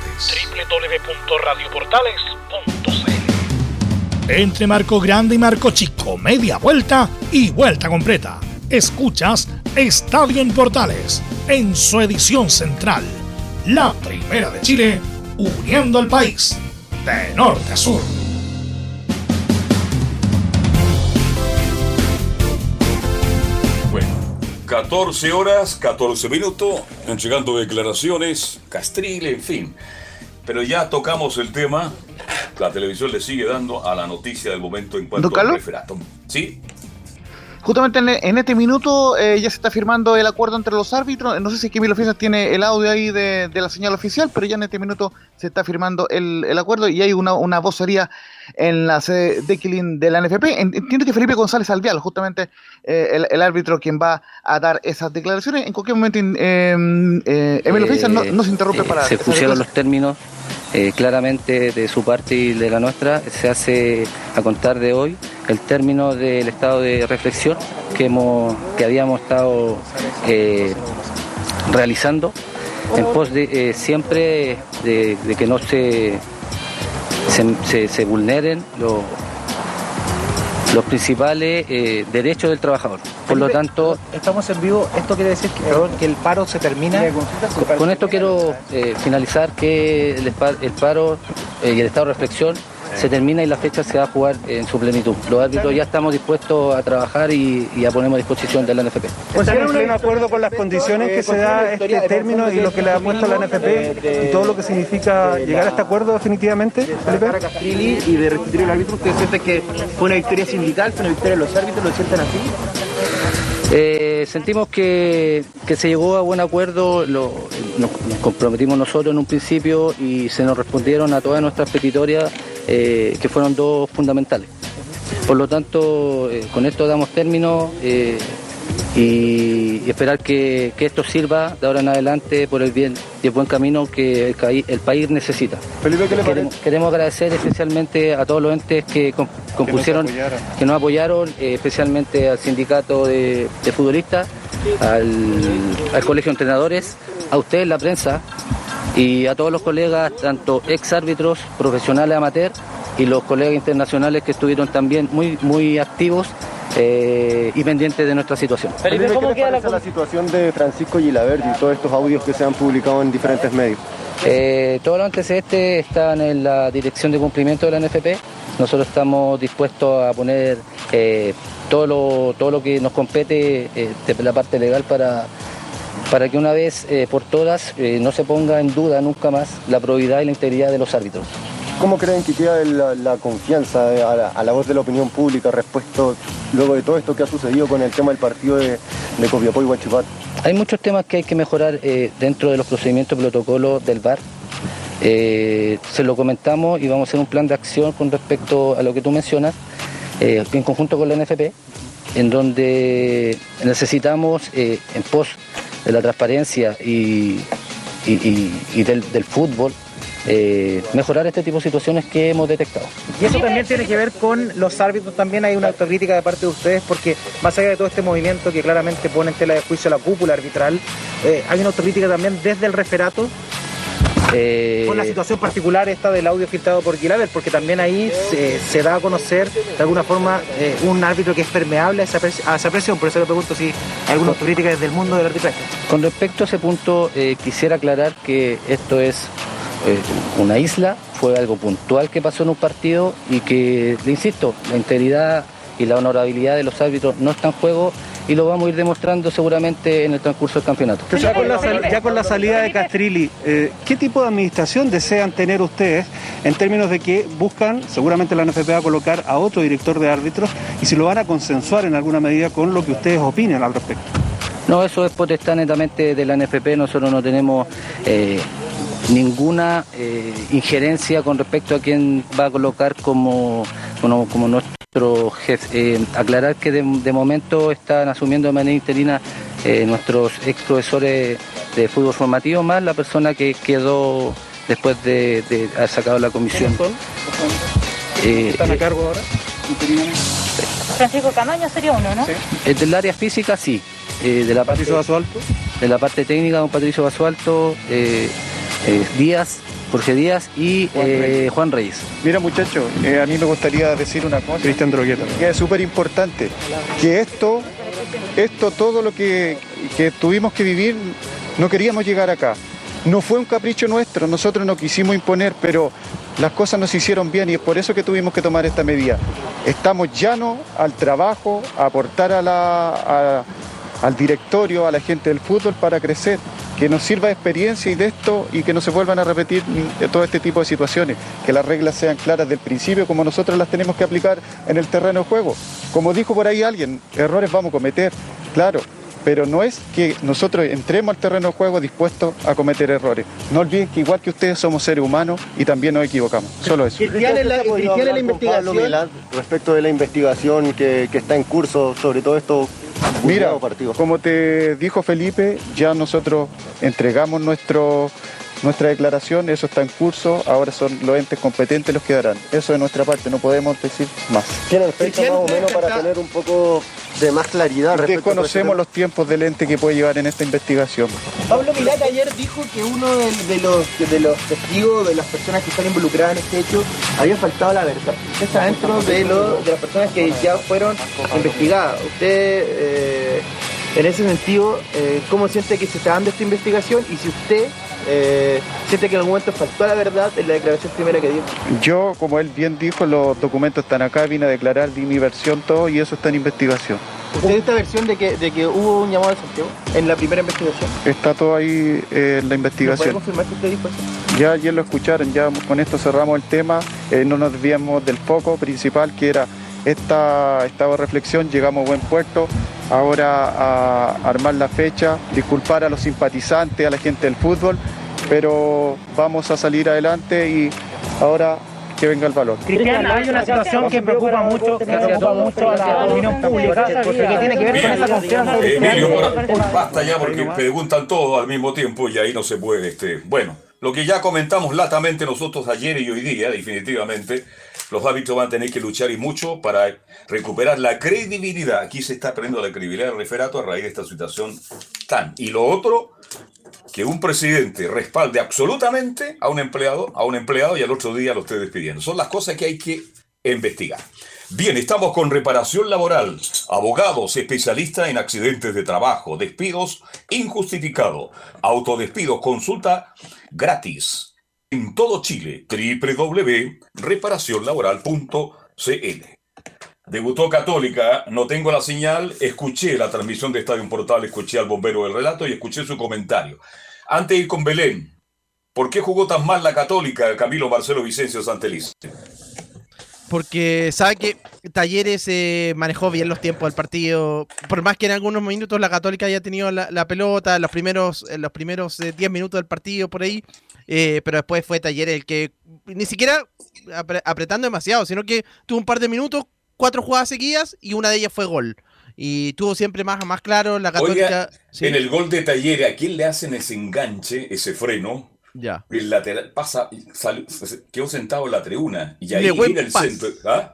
www.radioportales.cl Entre Marco Grande y Marco Chico, media vuelta y vuelta completa. Escuchas Estadio en Portales en su edición central. La primera de Chile, uniendo al país de norte a sur. Bueno, 14 horas, 14 minutos, entregando declaraciones, Castrile, en fin. Pero ya tocamos el tema. La televisión le sigue dando a la noticia del momento en cuanto al referatum. ¿Sí? Justamente en, en este minuto eh, ya se está firmando el acuerdo entre los árbitros. No sé si Kimil Oficial tiene el audio ahí de, de la señal oficial, pero ya en este minuto se está firmando el, el acuerdo y hay una, una vocería en la sede de Quilín de la NFP. En- Entiendo que Felipe González Alvial, justamente eh, el, el árbitro quien va a dar esas declaraciones. En cualquier momento, eh, eh, Emilio Oficial no, no se interrumpe eh, para... Se pusieron los términos eh, claramente de su parte y de la nuestra. Se hace a contar de hoy el término del estado de reflexión que, hemos, que habíamos estado realizando en pos de siempre de, de que no se, se, se- se vulneren los los principales eh, derechos del trabajador. Por lo tanto, Estamos en vivo, esto quiere decir que, perdón, que el paro se termina. Con, con esto quiero eh, finalizar que el paro eh, y el estado de reflexión se termina y la fecha se va a jugar en su plenitud. Los árbitros ya estamos dispuestos a trabajar y, y a ponemos a disposición de la NFP. ¿Están en pleno acuerdo con las condiciones que se da este término y lo que le ha puesto la NFP y todo lo que significa llegar a este acuerdo definitivamente? Felipe? Y de restituir el árbitro, ¿ustedes sienten que fue una victoria sindical, fue una victoria de los árbitros? ¿Lo sienten así? Eh, sentimos que, que se llegó a buen acuerdo, nos, comprometimos nosotros en un principio y se nos respondieron a todas nuestras petitorias, eh, que fueron dos fundamentales. Por lo tanto, eh, con esto damos término y, y esperar que, que esto sirva de ahora en adelante por el bien y el buen camino que el, el país necesita. queremos, queremos agradecer especialmente a todos los entes que com- compusieron, apoyaron. que nos apoyaron, eh, especialmente al sindicato de, de futbolistas, al, al colegio de entrenadores, a ustedes, la prensa, y a todos los colegas, tanto ex árbitros, profesionales, amateur, y los colegas internacionales que estuvieron también muy, muy activos eh, y pendientes de nuestra situación. Felipe, ¿qué les parece la situación de Francisco Gilaverdi y todos estos audios que se han publicado en diferentes medios? Eh, todos los antecedentes están en la dirección de cumplimiento de la NFP. Nosotros estamos dispuestos a poner eh, todo, lo, todo lo que nos compete eh, de la parte legal para, para que una vez eh, por todas eh, no se ponga en duda nunca más la probidad y la integridad de los árbitros. ¿Cómo creen que queda la, confianza a la, voz de la opinión pública respecto, luego de todo esto que ha sucedido con el tema del partido de, de Copiapó y Huachipato? Hay muchos temas que hay que mejorar eh, dentro de los procedimientos protocolos del VAR. Eh, se lo comentamos y vamos a hacer un plan de acción con respecto a lo que tú mencionas, eh, en conjunto con la NFP, en donde necesitamos, en pos de la transparencia y, del fútbol, eh, mejorar este tipo de situaciones que hemos detectado. Y eso también tiene que ver con los árbitros, también hay una autocrítica de parte de ustedes, porque más allá de todo este movimiento que claramente pone en tela de juicio la cúpula arbitral, eh, hay una autocrítica también desde el referato Eh, con la situación particular esta del audio filtrado por Gilaver, porque también ahí se, se da a conocer de alguna forma eh, un árbitro que es permeable a esa, pres- a esa presión, por eso le pregunto si hay alguna autocrítica desde el mundo del arbitraje. Con respecto a ese punto, eh, quisiera aclarar que esto es una isla, fue algo puntual que pasó en un partido y que, le insisto, la integridad y la honorabilidad de los árbitros no está en juego y lo vamos a ir demostrando seguramente en el transcurso del campeonato. Ya con la, sal- ya con la salida de Castrilli, eh, ¿qué tipo de administración desean tener ustedes en términos de que buscan, seguramente la NFP va a colocar a otro director de árbitros y si lo van a consensuar en alguna medida con lo que ustedes opinen al respecto? No, eso es potestad netamente de la NFP, nosotros no tenemos eh, ninguna eh, injerencia con respecto a quién va a colocar como, como, como nuestro jefe. Eh, aclarar que de, de momento están asumiendo de manera interina eh, nuestros ex profesores de fútbol formativo, más la persona que quedó después de, de haber sacado la comisión. Eh, ¿Están a cargo ahora? Francisco Camaño sería uno, ¿no? Eh, del área física, sí. Eh, de la parte, ¿Patricio Basualto? De la parte técnica, don Patricio Basualto, eh, eh, Díaz, Jorge Díaz y eh, Juan Reyes. Mira muchachos, eh, a mí me gustaría decir una cosa. Cristian Drogueta. Que es súper importante. Que esto, esto, todo lo que, que tuvimos que vivir, no queríamos llegar acá. No fue un capricho nuestro, nosotros no quisimos imponer, pero las cosas nos hicieron bien y es por eso que tuvimos que tomar esta medida. Estamos llanos al trabajo, a aportar a la, a- al directorio, a la gente del fútbol para crecer, que nos sirva de experiencia y de esto y que no se vuelvan a repetir mm, todo este tipo de situaciones, que las reglas sean claras del principio como nosotros las tenemos que aplicar en el terreno de juego. Como dijo por ahí alguien, errores vamos a cometer, claro, pero no es que nosotros entremos al terreno de juego dispuestos a cometer errores. No olviden que igual que ustedes somos seres humanos y también nos equivocamos, solo eso. Cristian, la- ¿usted ha podido Cristian en la Pablo investigación- Milán respecto de la investigación que, que está en curso sobre todo esto Mira, como te dijo Felipe, ya nosotros entregamos nuestro, nuestra declaración, eso está en curso, ahora son los entes competentes los que darán. Eso de nuestra parte, no podemos decir más. ¿Tienen fecha más o menos para tener un poco de más claridad respecto a todo Desconocemos los tiempos del ente que puede llevar en esta investigación. Pablo Milat ayer dijo que uno de, de los, de los testigos, de las personas que están involucradas en este hecho, había faltado la verdad. Usted está dentro de, lo- de las personas que ya fueron investigadas. Usted, eh, en ese sentido, eh, ¿cómo siente que se está dando esta investigación? Y si usted eh, siente que en algún momento faltó a la verdad en la declaración primera que dio. Yo, como él bien dijo, los documentos están acá, vine a declarar, di mi versión, todo, y eso está en investigación. ¿Usted esta versión de que, de que hubo un llamado de Santiago en la primera investigación? Está todo ahí eh, en la ¿Me puede investigación. confirmar que usted dijo eso? Ya ayer lo escucharon, ya con esto cerramos el tema, eh, no nos desviamos del foco principal que era esta estado de reflexión, llegamos a buen puerto, ahora a armar la fecha, disculpar a los simpatizantes, a la gente del fútbol, pero vamos a salir adelante y ahora que venga el valor. Cristian, hay una situación que preocupa mucho, que preocupa mucho a la opinión pública, que tiene que ver con esa confianza Emilio, por- basta ya porque preguntan todo al mismo tiempo y ahí no se puede. Este. Bueno, lo que ya comentamos latamente nosotros ayer y hoy día, definitivamente, los hábitos van a tener que luchar y mucho para recuperar la credibilidad. Aquí se está perdiendo la credibilidad del referato a raíz de esta situación tan. Y lo otro, que un presidente respalde absolutamente a un empleado, a un empleado y al otro día lo esté despidiendo. Son las cosas que hay que investigar. Bien, estamos con reparación laboral, abogados especialistas en accidentes de trabajo, despidos injustificados, autodespidos, consulta gratis en todo Chile, www.reparacionlaboral.cl. Debutó Católica, no tengo la señal, escuché la transmisión de Estadio Portal, escuché al bombero del relato y escuché su comentario. Antes de ir con Belén, ¿por qué jugó tan mal la Católica, Camilo Marcelo Vicencio Santelice? Porque sabe que Talleres eh, manejó bien los tiempos del partido. Por más que en algunos minutos la Católica haya tenido la, la pelota, los primeros, en los primeros eh, 10 minutos del partido por ahí. eh, pero después fue Talleres el que ni siquiera apre- apretando demasiado, sino que tuvo un par de minutos, cuatro jugadas seguidas y una de ellas fue gol. Y tuvo siempre más, más claro la Católica. Oiga, sí, en el gol de Talleres, ¿a quién le hacen ese enganche, ese freno? Ya. El lateral pasa, sal- quedó sentado en la tribuna y ahí Nehuen mira el Paz. centro. ¿ah?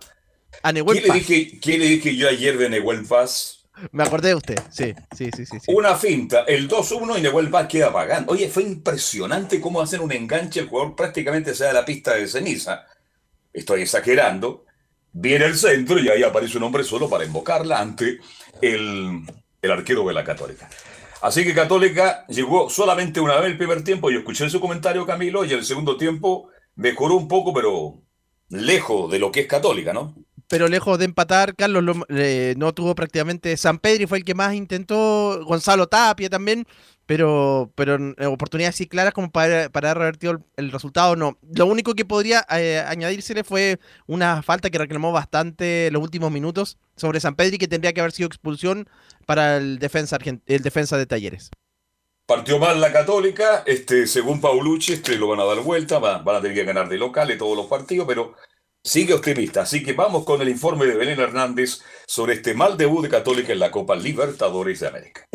A Nehuen ¿Qué le, dije, qué le dije yo ayer de Nehuen Paz? Me acordé de usted, sí, sí, sí, sí. sí. Una finta, el 2-1 y Nehuen Paz queda pagando. Oye, fue impresionante cómo hacen un enganche, el jugador prácticamente se da la pista de ceniza. Estoy exagerando. Viene el centro y ahí aparece un hombre solo para invocarla ante el, el arquero de la Católica. Así que Católica llegó solamente una vez el primer tiempo. Yo escuché su comentario, Camilo, y el segundo tiempo mejoró un poco, pero lejos de lo que es Católica, ¿no? pero lejos de empatar, Carlos lo- eh, no tuvo prácticamente. San Pedri fue el que más intentó, Gonzalo Tapia también, pero, pero en oportunidades así claras como para, para haber revertido el, resultado, no. Lo único que podría eh, añadírsele fue una falta que reclamó bastante los últimos minutos sobre San Pedri, que tendría que haber sido expulsión para el defensa, el defensa de Talleres. Partió mal la Católica, este, según Paulucci, este, lo van a dar vuelta, va- van, a tener que ganar de locales todos los partidos, pero sigue optimista. Así que vamos con el informe de Belén Hernández sobre este mal debut de Católica en la Copa Libertadores de América.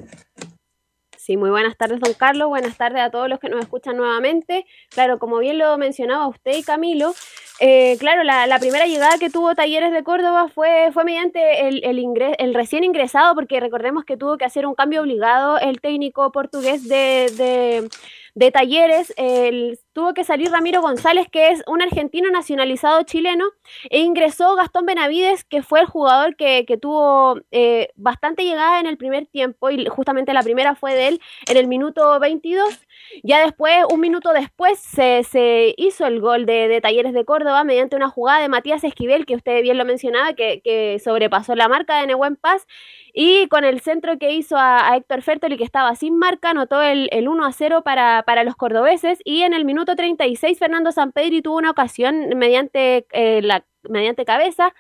Sí, muy buenas tardes, don Carlos. Buenas tardes a todos los que nos escuchan nuevamente. Claro, como bien lo mencionaba usted y Camilo, eh, claro, la, primera llegada que tuvo Talleres de Córdoba fue, fue mediante el, el, ingres- el recién ingresado, porque recordemos que tuvo que hacer un cambio obligado el técnico portugués de, de, de Talleres. Tuvo que salir Ramiro González, que es un argentino nacionalizado chileno, e ingresó Gastón Benavides, que fue el jugador que, que tuvo eh, bastante llegada en el primer tiempo, y justamente la primera fue de él en el minuto 22. Ya después, un minuto después, se, se hizo el gol de, de Talleres de Córdoba mediante una jugada de Matías Esquivel, que usted bien lo mencionaba, que, que sobrepasó la marca de Nehuen Paz, y con el centro que hizo a, Héctor Fertoli, que estaba sin marca, anotó el, el 1 a 0 para, para los cordobeses, y en el minuto 36 Fernando Sampedri tuvo una ocasión mediante, eh, la, mediante cabeza,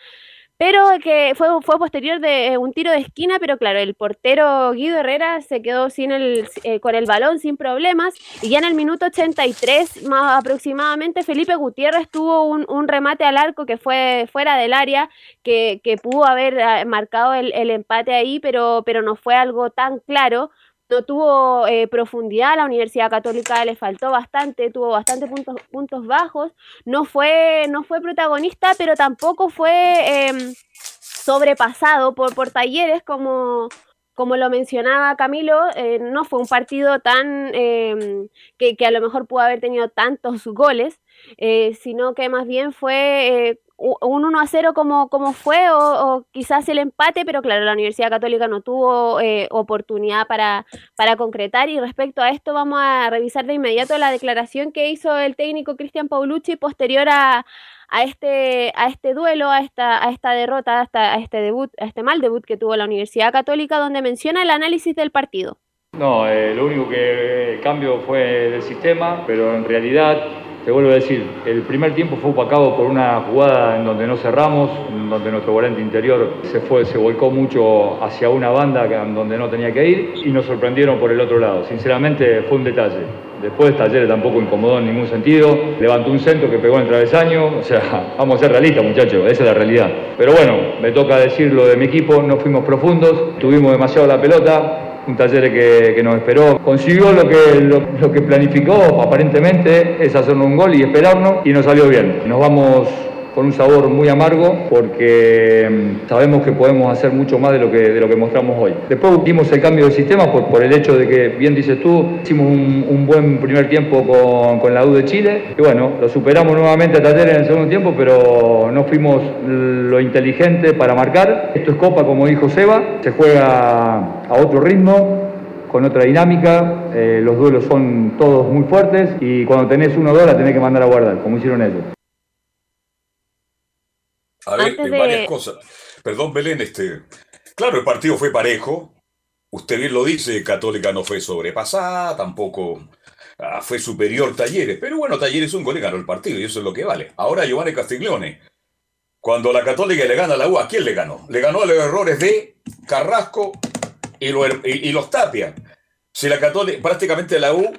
pero que fue, fue posterior de eh, un tiro de esquina, pero claro, el portero Guido Herrera se quedó sin el, eh, con el balón sin problemas, y ya en el minuto 83 más aproximadamente Felipe Gutiérrez tuvo un, un remate al arco que fue fuera del área, que, que pudo haber eh, marcado el, el empate ahí, pero, pero no fue algo tan claro no tuvo eh, profundidad, la Universidad Católica le faltó bastante, tuvo bastante puntos, puntos bajos, no fue, no fue protagonista, pero tampoco fue eh, sobrepasado por, por talleres como, como lo mencionaba Camilo, eh, no fue un partido tan eh, que, que, a lo mejor pudo haber tenido tantos goles, eh, sino que más bien fue eh, un 1 a 0 como, como fue, o, quizás el empate, pero claro, la Universidad Católica no tuvo eh, oportunidad para, para concretar. Y respecto a esto, vamos a revisar de inmediato la declaración que hizo el técnico Cristian Paulucci posterior a, a este, a este duelo, a esta, a esta derrota, a, esta, a este debut, a este mal debut que tuvo la Universidad Católica, donde menciona el análisis del partido. No, eh, lo único que el cambio fue del sistema, pero en realidad Te vuelvo a decir, el primer tiempo fue opacado por una jugada en donde no cerramos, en donde nuestro volante interior se fue, se volcó mucho hacia una banda en donde no tenía que ir y nos sorprendieron por el otro lado. Sinceramente fue un detalle. Después Talleres tampoco incomodó en ningún sentido, levantó un centro que pegó en el travesaño, o sea, vamos a ser realistas muchachos, esa es la realidad. Pero bueno, me toca decir lo de mi equipo, no fuimos profundos, tuvimos demasiado la pelota, un taller que, que nos esperó, consiguió lo que, lo, que planificó aparentemente, es hacernos un gol y esperarnos, y nos salió bien. Nos vamos con un sabor muy amargo porque mm, sabemos que podemos hacer mucho más de lo que, de lo que mostramos hoy. Después dimos el cambio de sistema por, por el hecho de que, bien dices tú, hicimos un, un buen primer tiempo con, con la U de Chile y bueno, lo superamos nuevamente a Talleres en el segundo tiempo, pero no fuimos lo inteligente para marcar. Esto es Copa, como dijo Seba, se juega a otro ritmo, con otra dinámica, eh, los duelos son todos muy fuertes y cuando tenés uno o dos la tenés que mandar a guardar, como hicieron ellos. A ver, de- varias cosas. Perdón, Belén, este. Claro, el partido fue parejo. Usted bien lo dice, Católica no fue sobrepasada, tampoco ah, fue superior Talleres. Pero bueno, Talleres un gol y ganó el partido, y eso es lo que vale. Ahora Giovanni Castiglione. Cuando la Católica le gana a la U, ¿a quién le ganó? Le ganó a los errores de Carrasco y, lo- y- y los Tapia. Si la Católica, prácticamente la U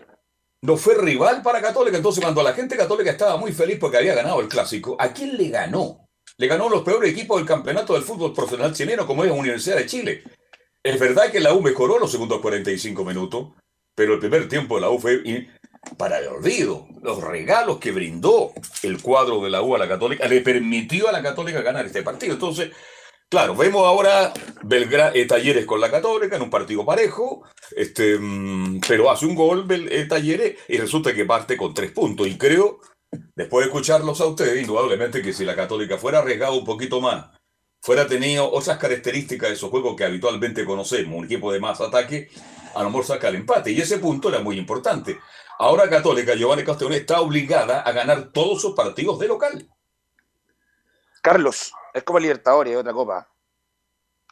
no fue rival para Católica, entonces cuando la gente católica estaba muy feliz porque había ganado el clásico, ¿a quién le ganó? Le ganó los peores equipos del campeonato del fútbol profesional chileno, como es la Universidad de Chile. Es verdad que la U mejoró los segundos 45 minutos, pero el primer tiempo de la U fue para el olvido. Los regalos que brindó el cuadro de la U a la Católica le permitió a la Católica ganar este partido. Entonces, claro, vemos ahora Belgra eh, Talleres con la Católica en un partido parejo, este, mm, pero hace un gol eh, Talleres y resulta que parte con tres puntos. Y creo, después de escucharlos a ustedes, indudablemente que si la Católica fuera arriesgado un poquito más, fuera tenido otras características de esos juegos que habitualmente conocemos, un equipo de más ataque, a lo mejor saca el empate. Y ese punto era muy importante. Ahora Católica, Giovanni Castellón, está obligada a ganar todos sus partidos de local. Carlos, es Copa Libertadores, es otra copa.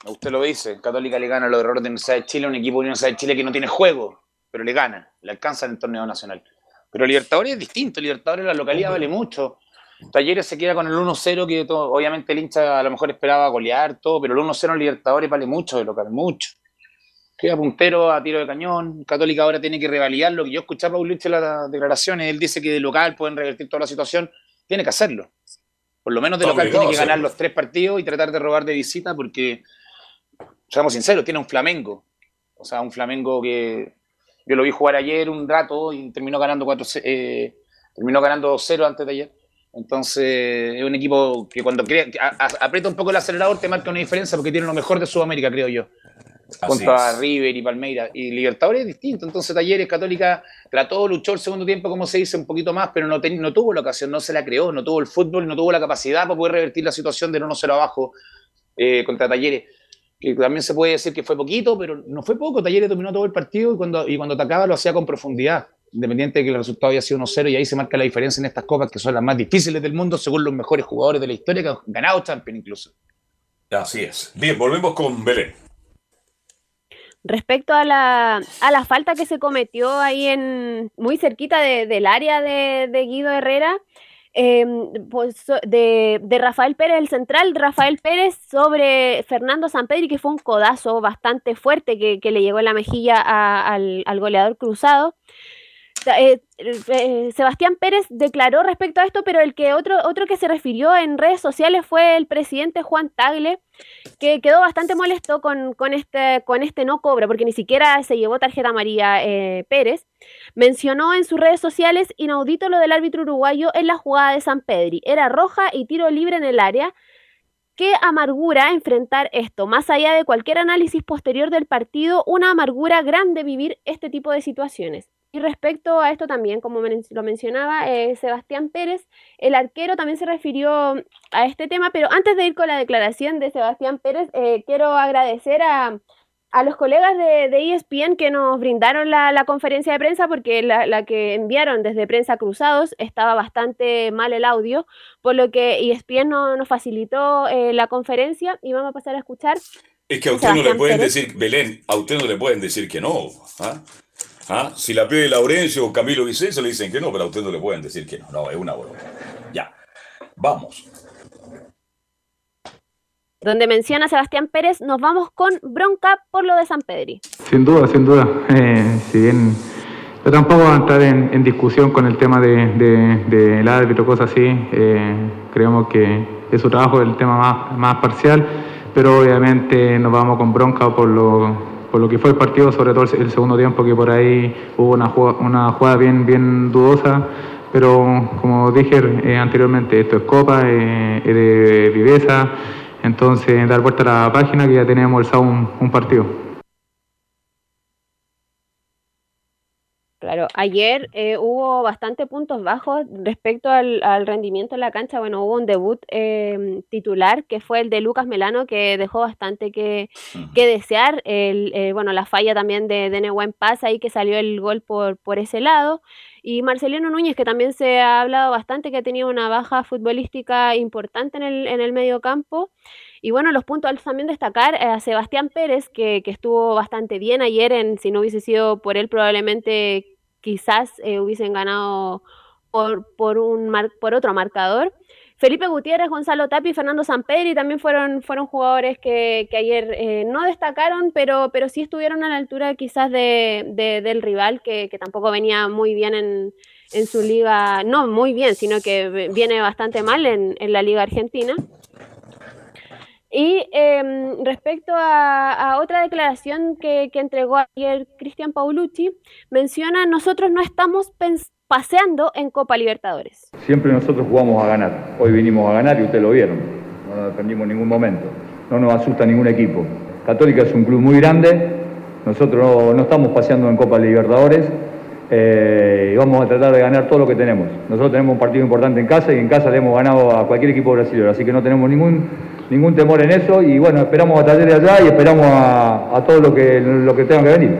Usted lo dice, Católica le gana los errores de Universidad de Chile, un equipo de Universidad de Chile que no tiene juego, pero le gana, le alcanza en el torneo nacional. Pero Libertadores es distinto, Libertadores la localidad vale mucho. Talleres se queda con el 1-0, que todo- obviamente el hincha a lo mejor esperaba golear todo, pero el 1-0 en Libertadores vale mucho de local, mucho. Queda puntero a tiro de cañón. Católica ahora tiene que revalidar lo que yo escuché a Paulucci en las declaraciones. Él dice que de local pueden revertir toda la situación. Tiene que hacerlo. Por lo menos de local obligado tiene que ganar los tres partidos y tratar de robar de visita porque, seamos sinceros, tiene un Flamengo. O sea, un Flamengo que yo lo vi jugar ayer un rato y terminó ganando 4 eh, terminó ganando 2-0 antes de ayer. Entonces, es un equipo que cuando crea- a- a- aprieta un poco el acelerador te marca una diferencia porque tiene lo mejor de Sudamérica, creo yo. Así contra es. River y Palmeiras. Y Libertadores es distinto. Entonces, Talleres Católica trató, luchó el segundo tiempo, como se dice, un poquito más, pero no, ten- no tuvo la ocasión, no se la creó, no tuvo el fútbol, no tuvo la capacidad para poder revertir la situación del 1-0 abajo eh, contra Talleres. Que también se puede decir que fue poquito, pero no fue poco. Talleres dominó todo el partido y cuando, y cuando atacaba lo hacía con profundidad, independiente de que el resultado había sido 1-0 y ahí se marca la diferencia en estas copas que son las más difíciles del mundo según los mejores jugadores de la historia que han ganado Champions incluso. Así es. Bien, volvemos con Belén. Respecto a la, a la falta que se cometió ahí en muy cerquita de- del área de, de Guido Herrera, eh, pues, de, de Rafael Pérez, el central, Rafael Pérez sobre Fernando Sampedri, que fue un codazo bastante fuerte que, que le llegó en la mejilla al, al goleador cruzado. Eh, eh, Sebastián Pérez declaró respecto a esto, pero el que otro, otro que se refirió en redes sociales fue el presidente Juan Tagle, que quedó bastante molesto con, con este, con este no cobro, porque ni siquiera se llevó tarjeta amarilla eh, Pérez. Mencionó en sus redes sociales inaudito lo del árbitro uruguayo en la jugada de San Pedri. Era roja y tiro libre en el área. Qué amargura enfrentar esto. Más allá de cualquier análisis posterior del partido, una amargura grande vivir este tipo de situaciones. Y respecto a esto también, como lo mencionaba eh, Sebastián Pérez, el arquero también se refirió a este tema, pero antes de ir con la declaración de Sebastián Pérez, eh, quiero agradecer a, a los colegas de, de ESPN que nos brindaron la, la conferencia de prensa, porque la, la que enviaron desde Prensa Cruzados estaba bastante mal el audio, por lo que ESPN no, nos facilitó eh, la conferencia y vamos a pasar a escuchar. Es que a usted no le pueden Pérez. decir, Belén, a usted no le pueden decir que no. ¿ah? ¿Ah? Si la pide Laurencio o Camilo Vicencio, le dicen que no, pero a usted no le pueden decir que no. No, es una broma. Ya. Vamos. Donde menciona Sebastián Pérez, nos vamos con bronca por lo de San Pedri. Sin duda, sin duda. Eh, si bien yo tampoco voy a entrar en, en discusión con el tema del de, de, del árbitro, cosas así. Eh, creemos que es su trabajo el tema más, más parcial, pero obviamente nos vamos con bronca por lo, por lo que fue el partido, sobre todo el, segundo tiempo, que por ahí hubo una jugada, bien, bien dudosa. Pero como dije eh, anteriormente, esto es Copa, eh, es de viveza. Entonces, dar vuelta a la página que ya tenemos el sábado un partido. Claro, ayer eh, hubo bastante puntos bajos respecto al, al, rendimiento en la cancha. Bueno, hubo un debut eh, titular que fue el de Lucas Melano, que dejó bastante que, que desear. El, eh, bueno, la falla también de, de Nehuen Paz, ahí que salió el gol por, por ese lado. Y Marcelino Núñez, que también se ha hablado bastante, que ha tenido una baja futbolística importante en el, en el medio campo. Y bueno, los puntos también destacar a Sebastián Pérez, que, que, estuvo bastante bien ayer, en, si no hubiese sido por él, probablemente quizás eh, hubiesen ganado por, por, un mar, por otro marcador. Felipe Gutiérrez, Gonzalo Tapi y Fernando Sampedri también fueron, fueron jugadores que, que ayer eh, no destacaron, pero, pero sí estuvieron a la altura quizás de, de, del rival, que, que, tampoco venía muy bien en, en, su liga, no muy bien, sino que viene bastante mal en, en la liga argentina. Y eh, respecto a, a, otra declaración que, entregó ayer Cristian Paulucci, menciona, nosotros no estamos paseando en Copa Libertadores. Siempre nosotros jugamos a ganar. Hoy vinimos a ganar y ustedes lo vieron. No nos defendimos en ningún momento. No nos asusta ningún equipo. Católica es un club muy grande. Nosotros no, no estamos paseando en Copa Libertadores. Eh, y vamos a tratar de ganar todo lo que tenemos. Nosotros tenemos un partido importante en casa y en casa le hemos ganado a cualquier equipo brasileño, así que no tenemos ningún, ningún temor en eso y bueno, esperamos a de allá y esperamos a, a todo lo que, lo que tenga que venir.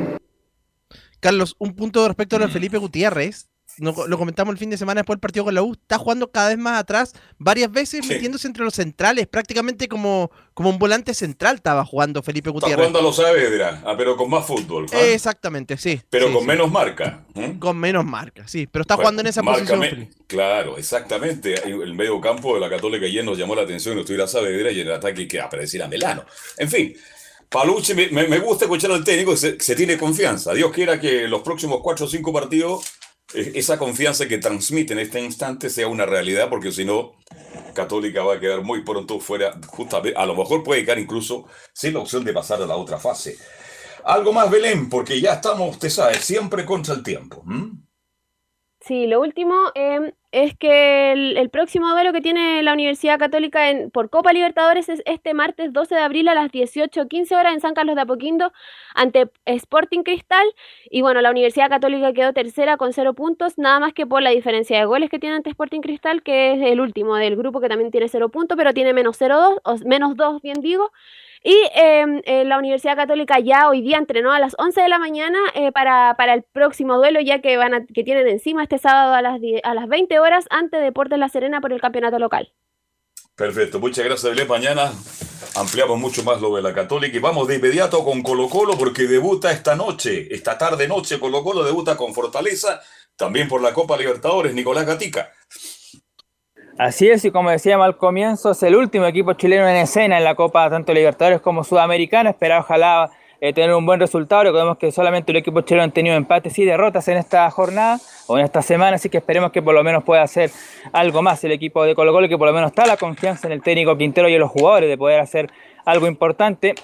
Carlos, un punto respecto a Felipe Gutiérrez, no, lo comentamos el fin de semana después del partido con la U, está jugando cada vez más atrás, varias veces sí. metiéndose entre los centrales, prácticamente como, como un volante central estaba jugando Felipe Gutiérrez. Está jugando a los Saavedra, ah, pero con más fútbol. ¿ah? Exactamente, sí. Pero sí, con sí. menos marca. ¿eh? Con menos marca, sí, pero está bueno, jugando en esa posición. Claro, exactamente. El medio campo de la Católica ayer nos llamó la atención, no estuviera Saavedra y en el ataque que apareciera Melano. En fin. Palucci, me, me, gusta escuchar al técnico, se, se tiene confianza. Dios quiera que los próximos cuatro o cinco partidos esa confianza que transmite en este instante sea una realidad, porque si no, Católica va a quedar muy pronto fuera, justamente, a lo mejor puede quedar incluso sin la opción de pasar a la otra fase. Algo más, Belén, porque ya estamos, usted sabe, siempre contra el tiempo. Sí, lo último eh, es que el, el, próximo duelo que tiene la Universidad Católica en, por Copa Libertadores es este martes 12 de abril a las 18.15 horas en San Carlos de Apoquindo ante Sporting Cristal. Y bueno, la Universidad Católica quedó tercera con cero puntos, nada más que por la diferencia de goles que tiene ante Sporting Cristal, que es el último del grupo que también tiene cero puntos, pero tiene menos 0-2, o menos 2, bien digo. Y eh, eh, la Universidad Católica ya hoy día entrenó a las 11 de la mañana eh, para, para, el próximo duelo, ya que van a, que tienen encima este sábado a las, 10, a las 20 horas ante Deportes La Serena por el campeonato local. Perfecto, muchas gracias, Belén. Mañana ampliamos mucho más lo de la Católica y vamos de inmediato con Colo Colo porque debuta esta noche, esta tarde noche Colo Colo debuta con Fortaleza, también por la Copa Libertadores, Nicolás Gatica. Así es, y como decíamos al comienzo, es el último equipo chileno en escena en la Copa, tanto Libertadores como Sudamericana. Esperar ojalá eh, tener un buen resultado. Recordemos que solamente el equipo chileno han tenido empates y derrotas en esta jornada o en esta semana, así que esperemos que por lo menos pueda hacer algo más el equipo de Colo Colo, que por lo menos está la confianza en el técnico Quintero y en los jugadores de poder hacer algo importante.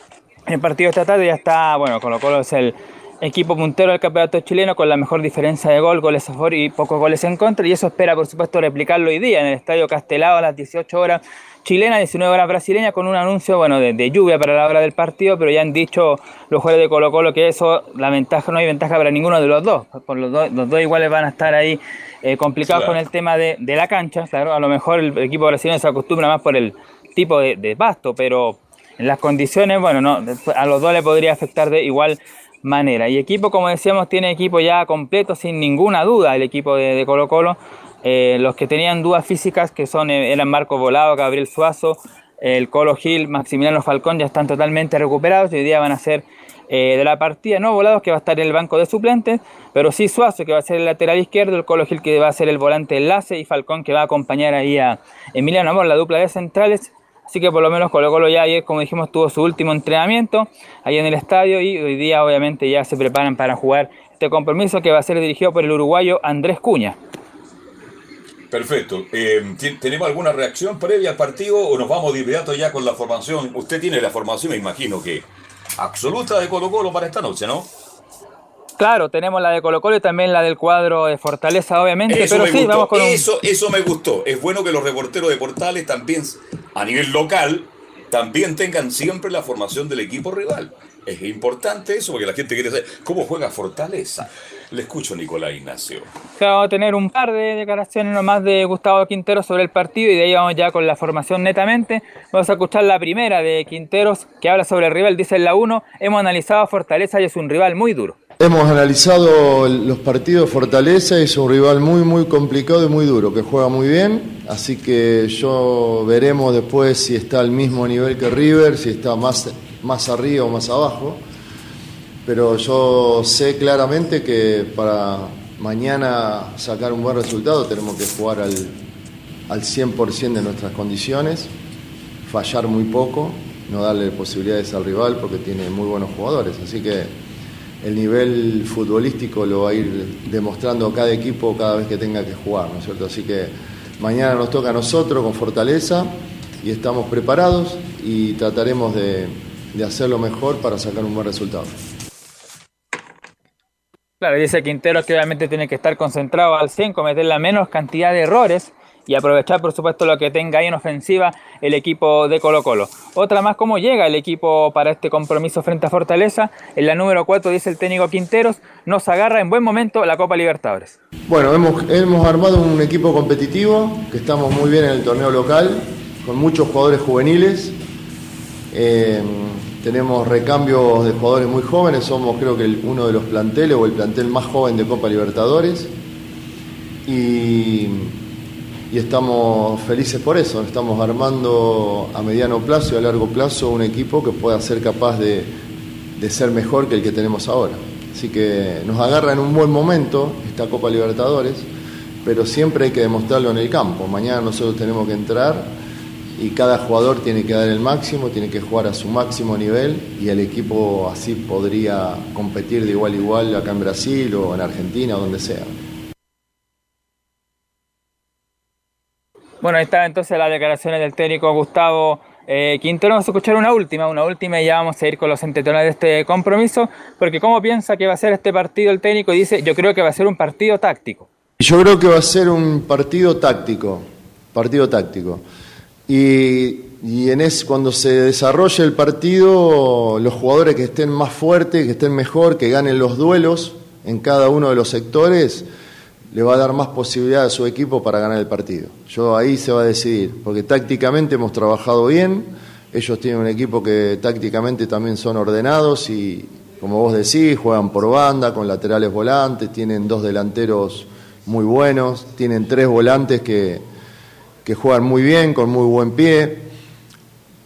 El partido de esta tarde ya está, bueno, Colo Colo es el equipo puntero del campeonato chileno con la mejor diferencia de gol, goles a favor y pocos goles en contra. Y eso espera, por supuesto, replicarlo hoy día en el Estadio Castelao a las 18 horas chilena, 19 horas brasileña, con un anuncio bueno de, de, lluvia para la hora del partido, pero ya han dicho los jugadores de Colo Colo que eso, la ventaja no hay ventaja para ninguno de los dos. Por los, dos, los dos iguales van a estar ahí eh, complicados claro. con el tema de, de, la cancha. Claro, a lo mejor el equipo brasileño se acostumbra más por el tipo de, de pasto, pero en las condiciones, bueno, no, a los dos le podría afectar de igual manera. Y equipo, como decíamos, tiene equipo ya completo, sin ninguna duda, el equipo de, Colo Colo. Eh, los que tenían dudas físicas, que son eh, eran Marco Volado, Gabriel Suazo, el Colo Gil, Maximiliano Falcón ya están totalmente recuperados y hoy día van a ser eh, de la partida, no Volados que va a estar en el banco de suplentes, pero sí Suazo que va a ser el lateral izquierdo, el Colo Gil que va a ser el volante enlace y Falcón que va a acompañar ahí a Emiliano Amor, la dupla de centrales. Así que por lo menos Colo Colo ya ayer, como dijimos, tuvo su último entrenamiento ahí en el estadio y hoy día obviamente ya se preparan para jugar este compromiso que va a ser dirigido por el uruguayo Andrés Cuña. Perfecto. Eh, ¿ti- ¿Tenemos alguna reacción previa al partido o nos vamos de inmediato ya con la formación? Usted tiene la formación, me imagino que absoluta de Colo Colo para esta noche, ¿no? Claro, tenemos la de Colo Colo y también la del cuadro de Fortaleza, obviamente, Eso pero me sí, gustó. vamos con un... eso, eso me gustó. Es bueno que los reporteros de Portales también, a nivel local, también tengan siempre la formación del equipo rival. Es importante eso porque la gente quiere saber cómo juega Fortaleza. Le escucho, Nicolás Ignacio. Vamos a tener un par de declaraciones nomás de Gustavo Quinteros sobre el partido y de ahí vamos ya con la formación netamente. Vamos a escuchar la primera de Quinteros que habla sobre el rival. Dice en la 1, hemos analizado a Fortaleza y es un rival muy duro. Hemos analizado los partidos Fortaleza, es un rival muy muy complicado y muy duro, que juega muy bien, así que yo veremos después si está al mismo nivel que River, si está más, más arriba o más abajo, pero yo sé claramente que para mañana sacar un buen resultado tenemos que jugar al, al 100% de nuestras condiciones, fallar muy poco, no darle posibilidades al rival porque tiene muy buenos jugadores, así que el nivel futbolístico lo va a ir demostrando cada equipo cada vez que tenga que jugar, ¿no es cierto? Así que mañana nos toca a nosotros con fortaleza y estamos preparados y trataremos de, de hacerlo mejor para sacar un buen resultado. Claro, dice Quinteros que obviamente tiene que estar concentrado al 100, cometer la menos cantidad de errores y aprovechar, por supuesto, lo que tenga ahí en ofensiva el equipo de Colo Colo. Otra más, cómo llega el equipo para este compromiso frente a Fortaleza. En la número 4 dice el técnico Quinteros, nos agarra en buen momento la Copa Libertadores. Bueno, hemos, hemos armado un equipo competitivo, que estamos muy bien en el torneo local, con muchos jugadores juveniles. Eh, tenemos recambios de jugadores muy jóvenes, somos creo que uno de los planteles o el plantel más joven de Copa Libertadores. Y, y estamos felices por eso, estamos armando a mediano plazo y a largo plazo un equipo que pueda ser capaz de, de ser mejor que el que tenemos ahora. Así que nos agarra en un buen momento esta Copa Libertadores, pero siempre hay que demostrarlo en el campo. Mañana nosotros tenemos que entrar y cada jugador tiene que dar el máximo, tiene que jugar a su máximo nivel y el equipo así podría competir de igual a igual acá en Brasil o en Argentina o donde sea. Bueno, ahí está entonces las declaraciones del técnico Gustavo eh, Quintero. Vamos a escuchar una última, una última y ya vamos a ir con los entretenores de este compromiso, porque cómo piensa que va a ser este partido el técnico y dice, yo creo que va a ser un partido táctico. Yo creo que va a ser un partido táctico, partido táctico. Y, y en es, cuando se desarrolle el partido, los jugadores que estén más fuertes, que estén mejor, que ganen los duelos en cada uno de los sectores, le va a dar más posibilidad a su equipo para ganar el partido. Yo ahí se va a decidir, porque tácticamente hemos trabajado bien, ellos tienen un equipo que tácticamente también son ordenados y, como vos decís, juegan por banda, con laterales volantes, tienen dos delanteros muy buenos, tienen tres volantes que, que juegan muy bien, con muy buen pie.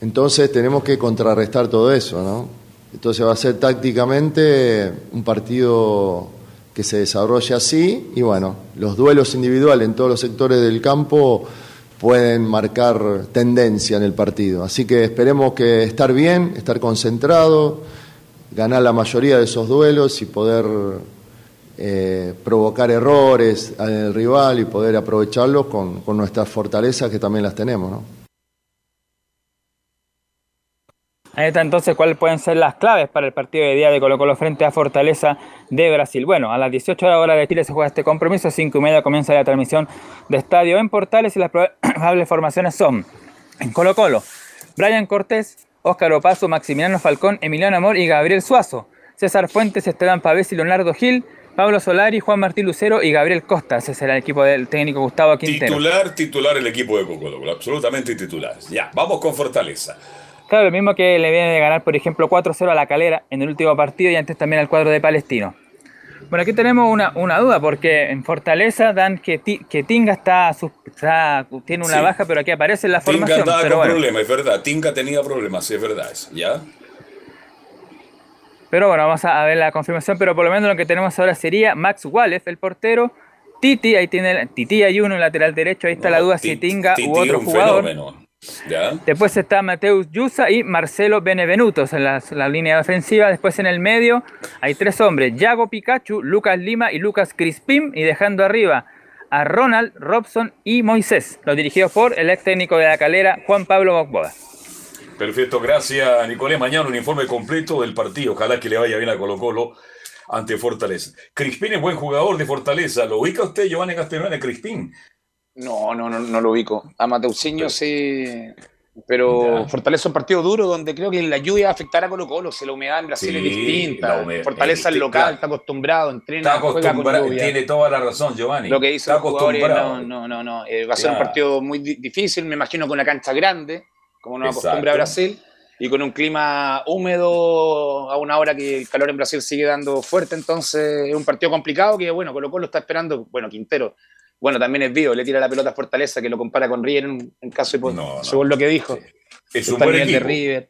Entonces tenemos que contrarrestar todo eso, ¿no? Entonces va a ser tácticamente un partido que se desarrolle así y bueno, los duelos individuales en todos los sectores del campo pueden marcar tendencia en el partido. Así que esperemos que estar bien, estar concentrado, ganar la mayoría de esos duelos y poder eh, provocar errores el rival y poder aprovecharlos con, con nuestras fortalezas que también las tenemos, ¿no? Ahí está entonces cuáles pueden ser las claves para el partido de día de Colo Colo frente a Fortaleza de Brasil. Bueno, a las 18 horas hora de Chile se juega este compromiso, a 5 y media comienza la transmisión de estadio en Portales y las probables formaciones son en Colo Colo, Brian Cortés, Óscar Opaso, Maximiliano Falcón, Emiliano Amor y Gabriel Suazo, César Fuentes, Esteban Pavés y Leonardo Gil, Pablo Solari, Juan Martín Lucero y Gabriel Costa. Ese será el equipo del técnico Gustavo Quintero. Titular, titular el equipo de Colo Colo, absolutamente titular. Ya, vamos con Fortaleza. Claro, lo mismo que le viene de ganar, por ejemplo, 4-0 a la calera en el último partido y antes también al cuadro de Palestino. Bueno, aquí tenemos una, una duda, porque en Fortaleza dan que, Ti- que Tinga está, tiene una Sí. baja, pero aquí aparece en la Tinga formación. andaba Pero con bueno, problemas, es verdad. Tinga tenía problemas, sí, es verdad eso. ¿Ya? pero bueno, vamos a ver la confirmación, pero por lo menos lo que tenemos ahora sería Max Wallace, el portero, Titi, ahí tiene, el- Titi hay uno en lateral derecho, ahí está la duda si Tinga u otro un jugador. fenómeno. ¿Ya? Después está Mateus Yusa y Marcelo Benevenutos en la, la línea ofensiva. Después en el medio hay tres hombres: Yago Pikachu, Lucas Lima y Lucas Crispim. Y dejando arriba a Ronald, Robson y Moisés. Los dirigidos por el ex técnico de la calera, Juan Pablo Bogboda. Perfecto, gracias Nicolás. Mañana un informe completo del partido. Ojalá que le vaya bien a Colo Colo ante Fortaleza. Crispín es buen jugador de Fortaleza. ¿Lo ubica usted, Giovanni Castellano, Crispín? No, no, no, no lo ubico. A Mateusinho sí. Pero Fortaleza es un partido duro donde creo que la lluvia va a Colo Colo. Si la humedad en Brasil Sí, es distinta. Fortaleza es local, está acostumbrado, entrena, Está acostumbrado, tiene toda la razón, Giovanni. Lo que dicen Está acostumbrado. no, no, no, no. Eh, va a ser un Claro. partido muy di- difícil, me imagino, con una cancha grande, como nos Exacto. acostumbra Brasil, y con un clima húmedo a una hora que el calor en Brasil sigue dando fuerte, entonces es un partido complicado que, bueno, Colo Colo está esperando, bueno, Quintero, bueno, también es vivo, le tira la pelota a Fortaleza, que lo compara con River en, en caso de, según lo que dijo. Es un buen de. River.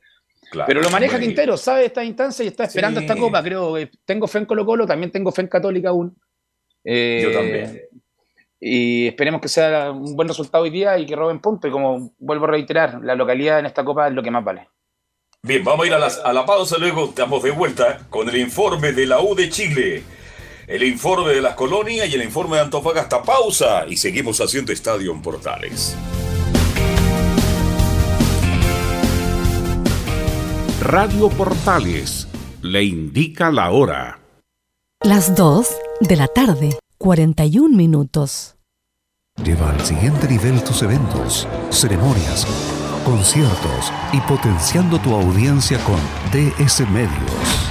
Claro, Pero lo maneja Quintero, sabe esta instancia y está esperando Sí. esta copa. Creo que tengo fe en Colo Colo, también tengo fe en Católica aún. Eh, Yo también. Y esperemos que sea un buen resultado hoy día y que roben puntos. Y como vuelvo a reiterar, la localidad en esta copa es lo que más vale. Bien, vamos a ir a, las- a la pausa, luego estamos de vuelta con el informe de la U de Chile, el informe de las colonias y el informe de Antofagasta. Pausa y seguimos haciendo Estadio en Portales. Radio Portales le indica la hora. Las 2 de la tarde, 41 minutos. Lleva al siguiente nivel tus eventos, ceremonias, conciertos y potenciando tu audiencia con DS Medios.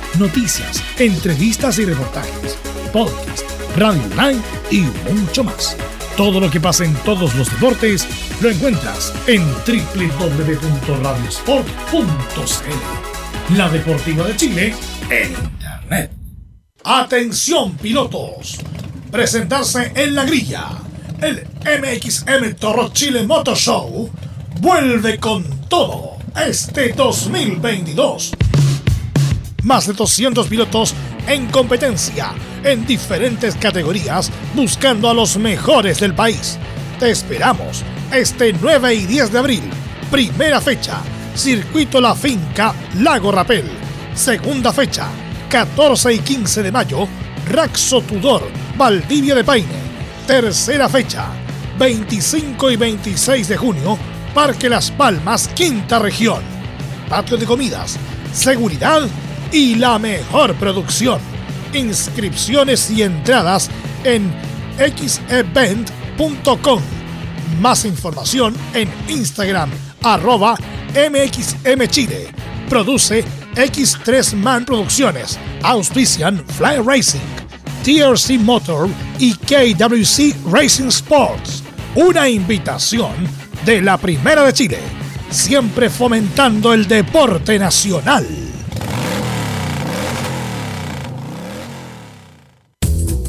noticias, entrevistas y reportajes, podcast, radio online y mucho más. Todo lo que pasa en todos los deportes lo encuentras en www.radiosport.cl. La Deportiva de Chile en Internet. Atención pilotos. Presentarse en la grilla. El MXM Toro Chile Motor Show vuelve con todo este 2022. Más de 200 pilotos en competencia en diferentes categorías buscando a los mejores del país. Te esperamos este 9 y 10 de abril. Primera fecha, Circuito La Finca, Lago Rapel. Segunda fecha, 14 y 15 de mayo, Raxo Tudor, Valdivia de Paine. Tercera fecha, 25 y 26 de junio, Parque Las Palmas, Quinta Región. Patio de comidas, seguridad y la mejor producción. Inscripciones y entradas en xevent.com. Más información en Instagram, arroba MXMChile. Produce X3 Man Producciones. Auspician Fly Racing, TRC Motor y KWC Racing Sports. Una invitación de la Primera de Chile. Siempre fomentando el deporte nacional.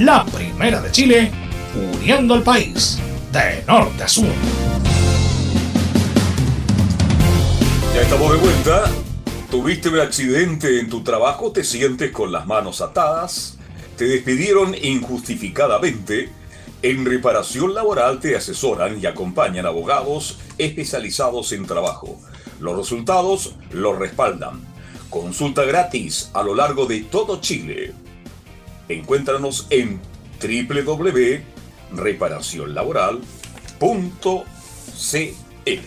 La primera de Chile, uniendo al país de norte a sur. Ya estamos de vuelta. ¿Tuviste un accidente en tu trabajo? ¿Te sientes con las manos atadas? ¿Te despidieron injustificadamente? En reparación laboral te asesoran y acompañan abogados especializados en trabajo. Los resultados los respaldan. Consulta gratis a lo largo de todo Chile. Encuéntranos en www.reparacionlaboral.cl.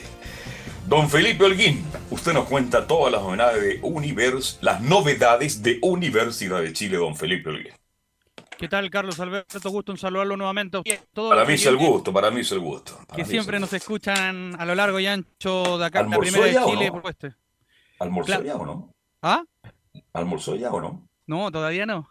Don Felipe Holguín, usted nos cuenta todas las novedades de Univers, las novedades de Universidad de Chile, don Felipe Holguín. ¿Qué tal, Carlos Alberto? Gusto en saludarlo nuevamente. Todos Para mí es el gusto, para mí es el gusto. Que siempre nos escuchan a lo largo y ancho de acá, la ¿Almorzó primera de Chile, no? por supuesto. ¿Almorzó Claro. ya o no? ¿Ah? ¿Almorzó ya o no? No, todavía no.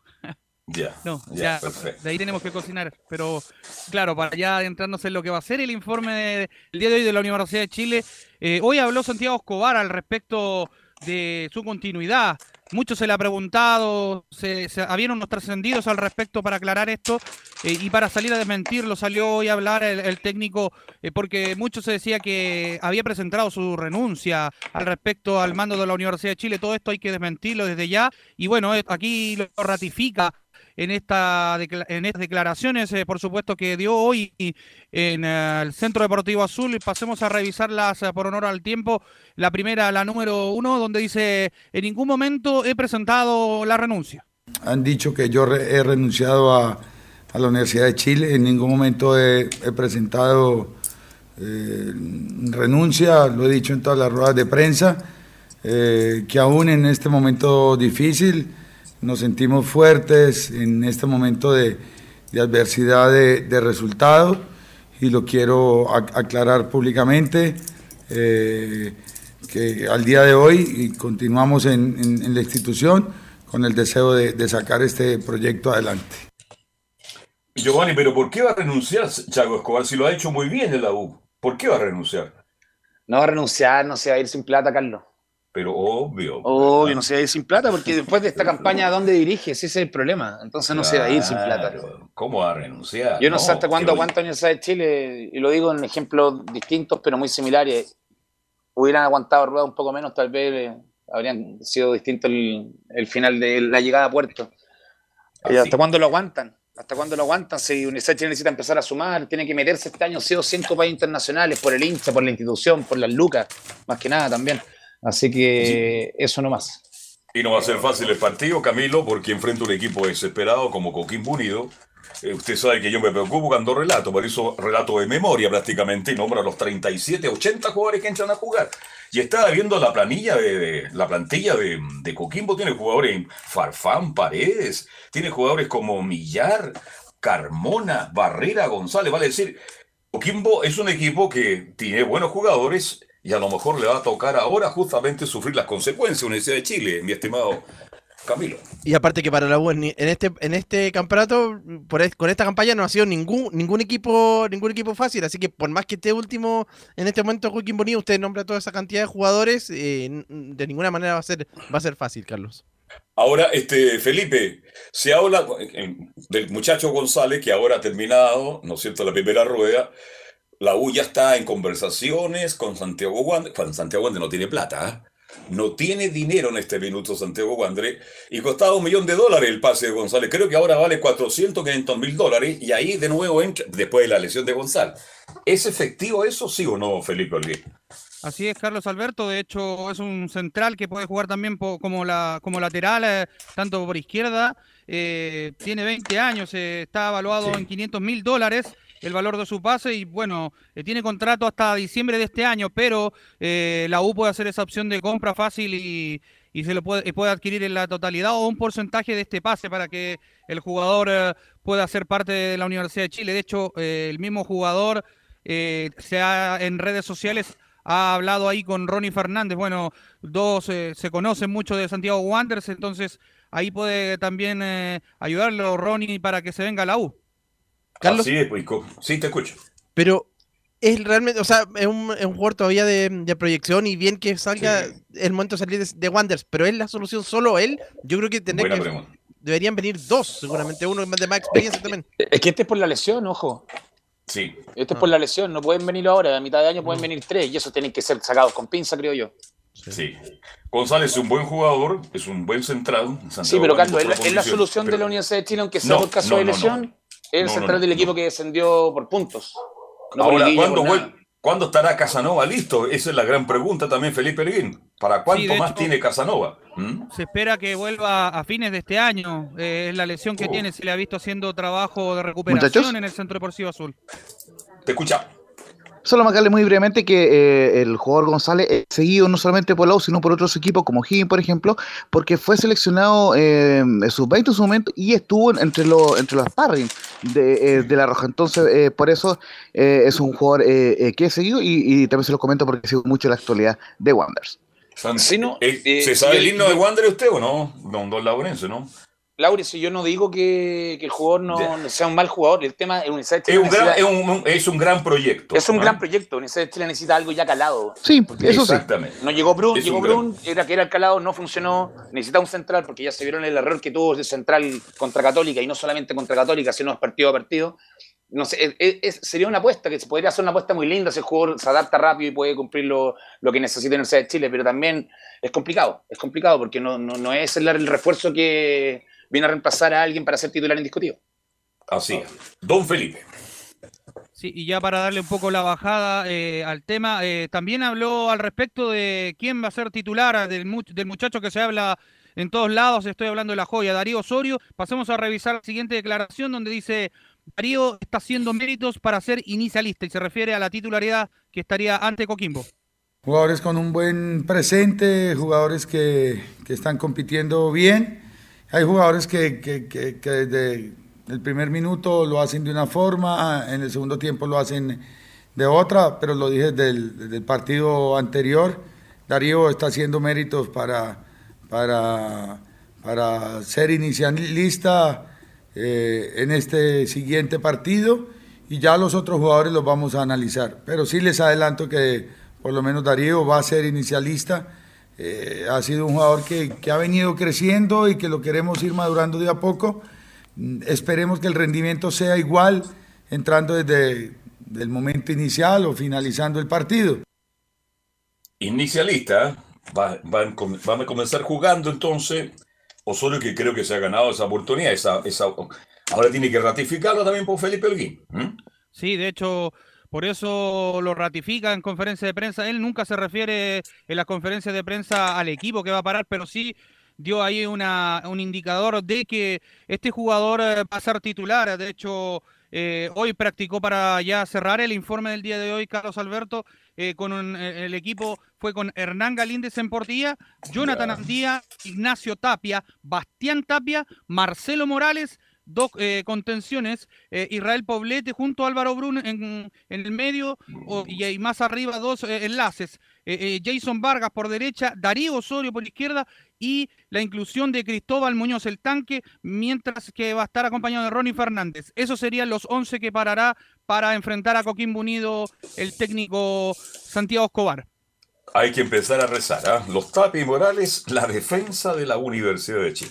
Ya. No, ya, ya, de ahí tenemos que cocinar. Pero claro, para ya adentrarnos en lo que va a ser el informe de- del día de hoy de la Universidad de Chile, eh, hoy habló Santiago Escobar al respecto de su continuidad. Mucho se le ha preguntado, se, se- habían unos trascendidos al respecto para aclarar esto eh, y para salir a desmentirlo salió hoy a hablar el, el técnico eh, porque mucho se decía que había presentado su renuncia al respecto al mando de la Universidad de Chile. Todo esto hay que desmentirlo desde ya y bueno, aquí lo ratifica en, esta en estas declaraciones, eh, por supuesto, que dio hoy en eh, el Centro Deportivo Azul. Y pasemos a revisarlas eh, por honor al tiempo. La primera, la número uno, donde dice, en ningún momento he presentado la renuncia. Han dicho que yo re- he renunciado a, a la Universidad de Chile, en ningún momento he, presentado renuncia, lo he dicho en todas las ruedas de prensa, que aún en este momento difícil nos sentimos fuertes en este momento de, de adversidad de, de resultado y lo quiero ac- aclarar públicamente. eh, que al día de hoy y continuamos en, en- en la institución con el deseo de, de sacar este proyecto adelante. Giovanni, pero ¿por qué va a renunciar Chago Escobar si lo ha hecho muy bien en la U? ¿Por qué va a renunciar? No va a renunciar, no se va a ir sin plata, Carlos. Pero obvio. Obvio, no se va a ir sin plata, porque después de esta campaña, ¿a dónde dirige? Ese es el problema. Entonces no se va a ir sin plata. Claro, ¿Cómo va a renunciar? Yo no, sé hasta cuándo pero- aguanta la Universidad de Chile, y lo digo en ejemplos distintos, pero muy similares. Hubieran aguantado rueda un poco menos, tal vez eh, habrían sido distinto el, el final de la llegada a puerto. ¿Y ¿Hasta cuándo lo aguantan? ¿Hasta cuándo lo aguantan? Si Universidad de Chile necesita empezar a sumar, tiene que meterse este año sí o países internacionales por el hincha, por la institución, por las lucas, más que nada también. Así que eso no más. Y no va a ser fácil el partido, Camilo, porque enfrenta un equipo desesperado como Coquimbo Unido. Eh, usted sabe que yo me preocupo cuando relato, por eso relato de memoria prácticamente y nombro a los 37, 80 jugadores que entran a jugar. Y estaba viendo la planilla de, la plantilla de, de Coquimbo, tiene jugadores en Farfán, Paredes, tiene jugadores como Millar, Carmona, Barrera, González, vale decir, Coquimbo es un equipo que tiene buenos jugadores y a lo mejor le va a tocar ahora justamente sufrir las consecuencias Universidad de Chile, mi estimado Camilo. Y aparte que para la U en este en este campeonato por con esta campaña no ha sido ningún ningún equipo ningún equipo fácil, así que por más que esté último en este momento Joaquín Bonilla, usted nombra toda esa cantidad de jugadores, eh, de ninguna manera va a ser va a ser fácil, Carlos. Ahora, este, Felipe, se habla eh, del muchacho González que ahora ha terminado, ¿no es cierto?, la primera rueda. La U ya está en conversaciones con Santiago Wander. Juan Santiago Wander no tiene plata, ¿ah? No tiene dinero en este minuto Santiago Wander y costaba un millón de dólares el pase de González. Creo que ahora vale 400, 500 mil dólares y ahí de nuevo entra, después de la lesión de González. ¿Es efectivo eso, sí o no, Felipe Olguín? Así es, Carlos Alberto. De hecho, es un central que puede jugar también como, la, como lateral, eh, tanto por izquierda. Eh, tiene 20 años, eh, está evaluado en 500 mil dólares el valor de su pase y bueno, eh, tiene contrato hasta diciembre de este año, pero eh, la U puede hacer esa opción de compra fácil y, y se lo puede, puede adquirir en la totalidad o un porcentaje de este pase para que el jugador eh, pueda ser parte de la Universidad de Chile. De hecho, el mismo jugador se ha, en redes sociales ha hablado ahí con Ronnie Fernández. Bueno, dos se conocen mucho de Santiago Wanderers, entonces ahí puede también ayudarlo Ronnie para que se venga la U. Carlos. Es, pues, sí, te escucho. Pero es realmente, o sea, es un, es un jugador todavía de, de proyección y bien que salga el momento de salir de, de Wanderers, pero es la solución solo él. Yo creo que que pregunta. deberían venir dos, seguramente uno de más experiencia también. Es que este es por la lesión, ojo. Sí. Este es por la lesión, no pueden venir ahora, a mitad de año Mm. pueden venir tres y eso tienen que ser sacados con pinza, creo yo. Sí. González es un buen jugador, es un buen central. Sí, pero Carlos, es la, solución de la Universidad de Chile, aunque sea No, por caso no, de no, lesión, no. Es el No, central no, del no. equipo que descendió por puntos. Por Ahora, ¿cuándo, por nada. vuel- ¿cuándo estará Casanova listo? Esa es la gran pregunta también, Felipe Elguín. ¿Para cuánto más hecho- tiene Casanova? ¿Mm? Se espera que vuelva a fines de este año. Eh, es la lesión que tiene. Se le ha visto haciendo trabajo de recuperación Muchachos. en el Centro Deportivo Azul. Te escucha. Solo marcarle muy brevemente que eh, el jugador González es seguido no solamente por la U, sino por otros equipos como Higgins, por ejemplo, porque fue seleccionado eh, en sub-20 en su momento y estuvo entre, los entre los sparring de, eh, de la Roja. Entonces, eh, por eso eh, es un jugador eh, eh, que he seguido y, y también se lo comento porque sigo mucho la actualidad de Wanderers. ¿Se sabe el himno de Wander usted o no? Don, don Laurencio, ¿no? Laure, si yo no digo que, que el jugador no, no sea un mal jugador, el tema es Universidad de Es Chile. un, gran, es, un, es un gran proyecto. es un ¿no? gran proyecto. Universidad de Chile necesita algo ya calado. Sí, eso sí. Exactamente. No llegó Brun, Es llegó un gran- Brun, era que era el calado, no funcionó. Necesita un central, porque ya se vieron el error que tuvo de central contra Católica, y no solamente contra Católica, sino partido a partido. No sé, es- es- es- sería una apuesta, que se podría hacer una apuesta muy linda si el jugador se adapta rápido y puede cumplir lo, lo que necesita Universidad de Chile, pero también es complicado, es complicado porque no, no, no es el, el refuerzo que viene a reemplazar a alguien para ser titular indiscutido. Así es. Don Felipe. Sí, y ya para darle un poco la bajada eh, al tema, eh, también habló al respecto de quién va a ser titular del, mu- del muchacho que se habla en todos lados, estoy hablando de la joya, Darío Osorio. Pasemos a revisar la siguiente declaración donde dice, Darío está haciendo méritos para ser inicialista y se refiere a la titularidad que estaría ante Coquimbo. Jugadores con un buen presente, jugadores que, que están compitiendo bien. Hay jugadores que, que, que- desde el primer minuto lo hacen de una forma, en el segundo tiempo lo hacen de otra, pero lo dije desde el, desde el partido anterior. Darío está haciendo méritos para, para, para ser inicialista eh, en este siguiente partido y ya los otros jugadores los vamos a analizar. Pero sí les adelanto que por lo menos Darío va a ser inicialista. Eh, ha sido un jugador que, que ha venido creciendo y que lo queremos ir madurando de a poco. Mm, Esperemos que el rendimiento sea igual entrando desde el momento inicial o finalizando el partido. Inicialista, va, va, a com- va a comenzar jugando entonces. Osorio que creo que se ha ganado esa oportunidad. Esa, esa, ahora tiene que ratificarlo también por Felipe Holguín. ¿m? Sí, de hecho, por eso lo ratifica en conferencia de prensa. Él nunca se refiere en las conferencias de prensa al equipo que va a parar, pero sí dio ahí una, un indicador de que este jugador eh, va a ser titular. De hecho, eh, hoy practicó para ya cerrar el informe del día de hoy, Carlos Alberto, eh, con un- eh, el equipo fue con Hernán Galíndez en portilla, Jonathan Andía, Ignacio Tapia, Bastián Tapia, Marcelo Morales, dos eh, contenciones, eh, Israel Poblete junto a Álvaro Brun en, el medio y ahí más arriba dos eh, enlaces. Jason Vargas por derecha, Darío Osorio por izquierda y la inclusión de Cristóbal Muñoz el tanque, mientras que va a estar acompañado de Ronnie Fernández. Esos serían los 11 que parará para enfrentar a Coquimbo Unido el técnico Santiago Escobar. Hay que empezar a rezar. ¿ah? Los Tapi Morales, la defensa de la Universidad de Chile.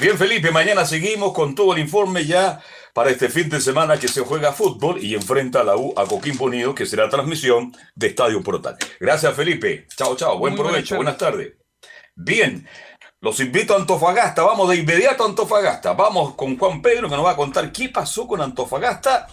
Bien, Felipe, mañana seguimos con todo el informe ya para este fin de semana que se juega fútbol y enfrenta a la U a Coquimbo Unido, que será transmisión de Estadio Portal. Gracias, Felipe. Chao, chao. Buen Muy provecho. Buenas tardes. Bien. Los invito a Antofagasta. Vamos de inmediato a Antofagasta. Vamos con Juan Pedro que nos va a contar qué pasó con Antofagasta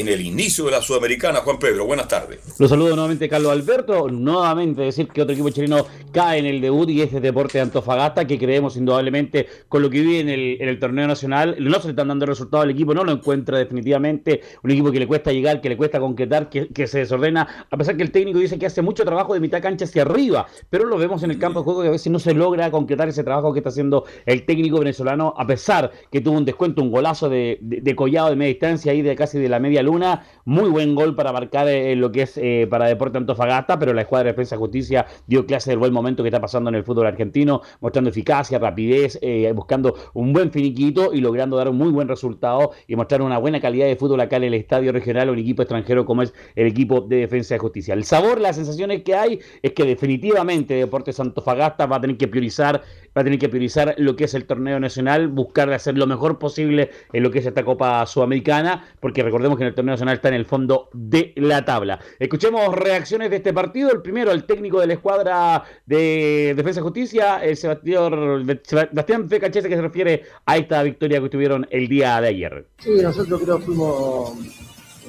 en el inicio de la Sudamericana. Juan Pedro, buenas tardes. Lo saludo nuevamente Carlos Alberto, nuevamente decir que otro equipo chileno cae en el debut y este deporte de Antofagasta que creemos indudablemente con lo que vive en el, el torneo nacional, no se le están dando resultados al equipo, no lo encuentra definitivamente, un equipo que le cuesta llegar, que le cuesta concretar, que, se desordena, a pesar que el técnico dice que hace mucho trabajo de mitad cancha hacia arriba, pero lo vemos en el campo de juego que a veces no se logra concretar ese trabajo que está haciendo el técnico venezolano, a pesar que tuvo un descuento, un golazo de, de, de collado de media distancia ahí de casi de la media luna Luna. Muy buen gol para marcar eh, lo que es eh, para Deporte Antofagasta, pero la escuadra de Defensa y Justicia dio clase del buen momento que está pasando en el fútbol argentino, mostrando eficacia, rapidez, eh, buscando un buen finiquito y logrando dar un muy buen resultado y mostrar una buena calidad de fútbol acá en el estadio regional o un equipo extranjero como es el equipo de Defensa y Justicia. El sabor, las sensaciones que hay es que definitivamente Deportes Antofagasta va a tener que priorizar va a tener que priorizar lo que es el torneo nacional, buscar hacer lo mejor posible en lo que es esta Copa Sudamericana, porque recordemos que el torneo nacional está en el fondo de la tabla. Escuchemos reacciones de este partido. El primero, el técnico de la escuadra de Defensa y Justicia, el Sebastián, Fecachese, que se refiere a esta victoria que tuvieron el día de ayer. Sí, nosotros creo que fuimos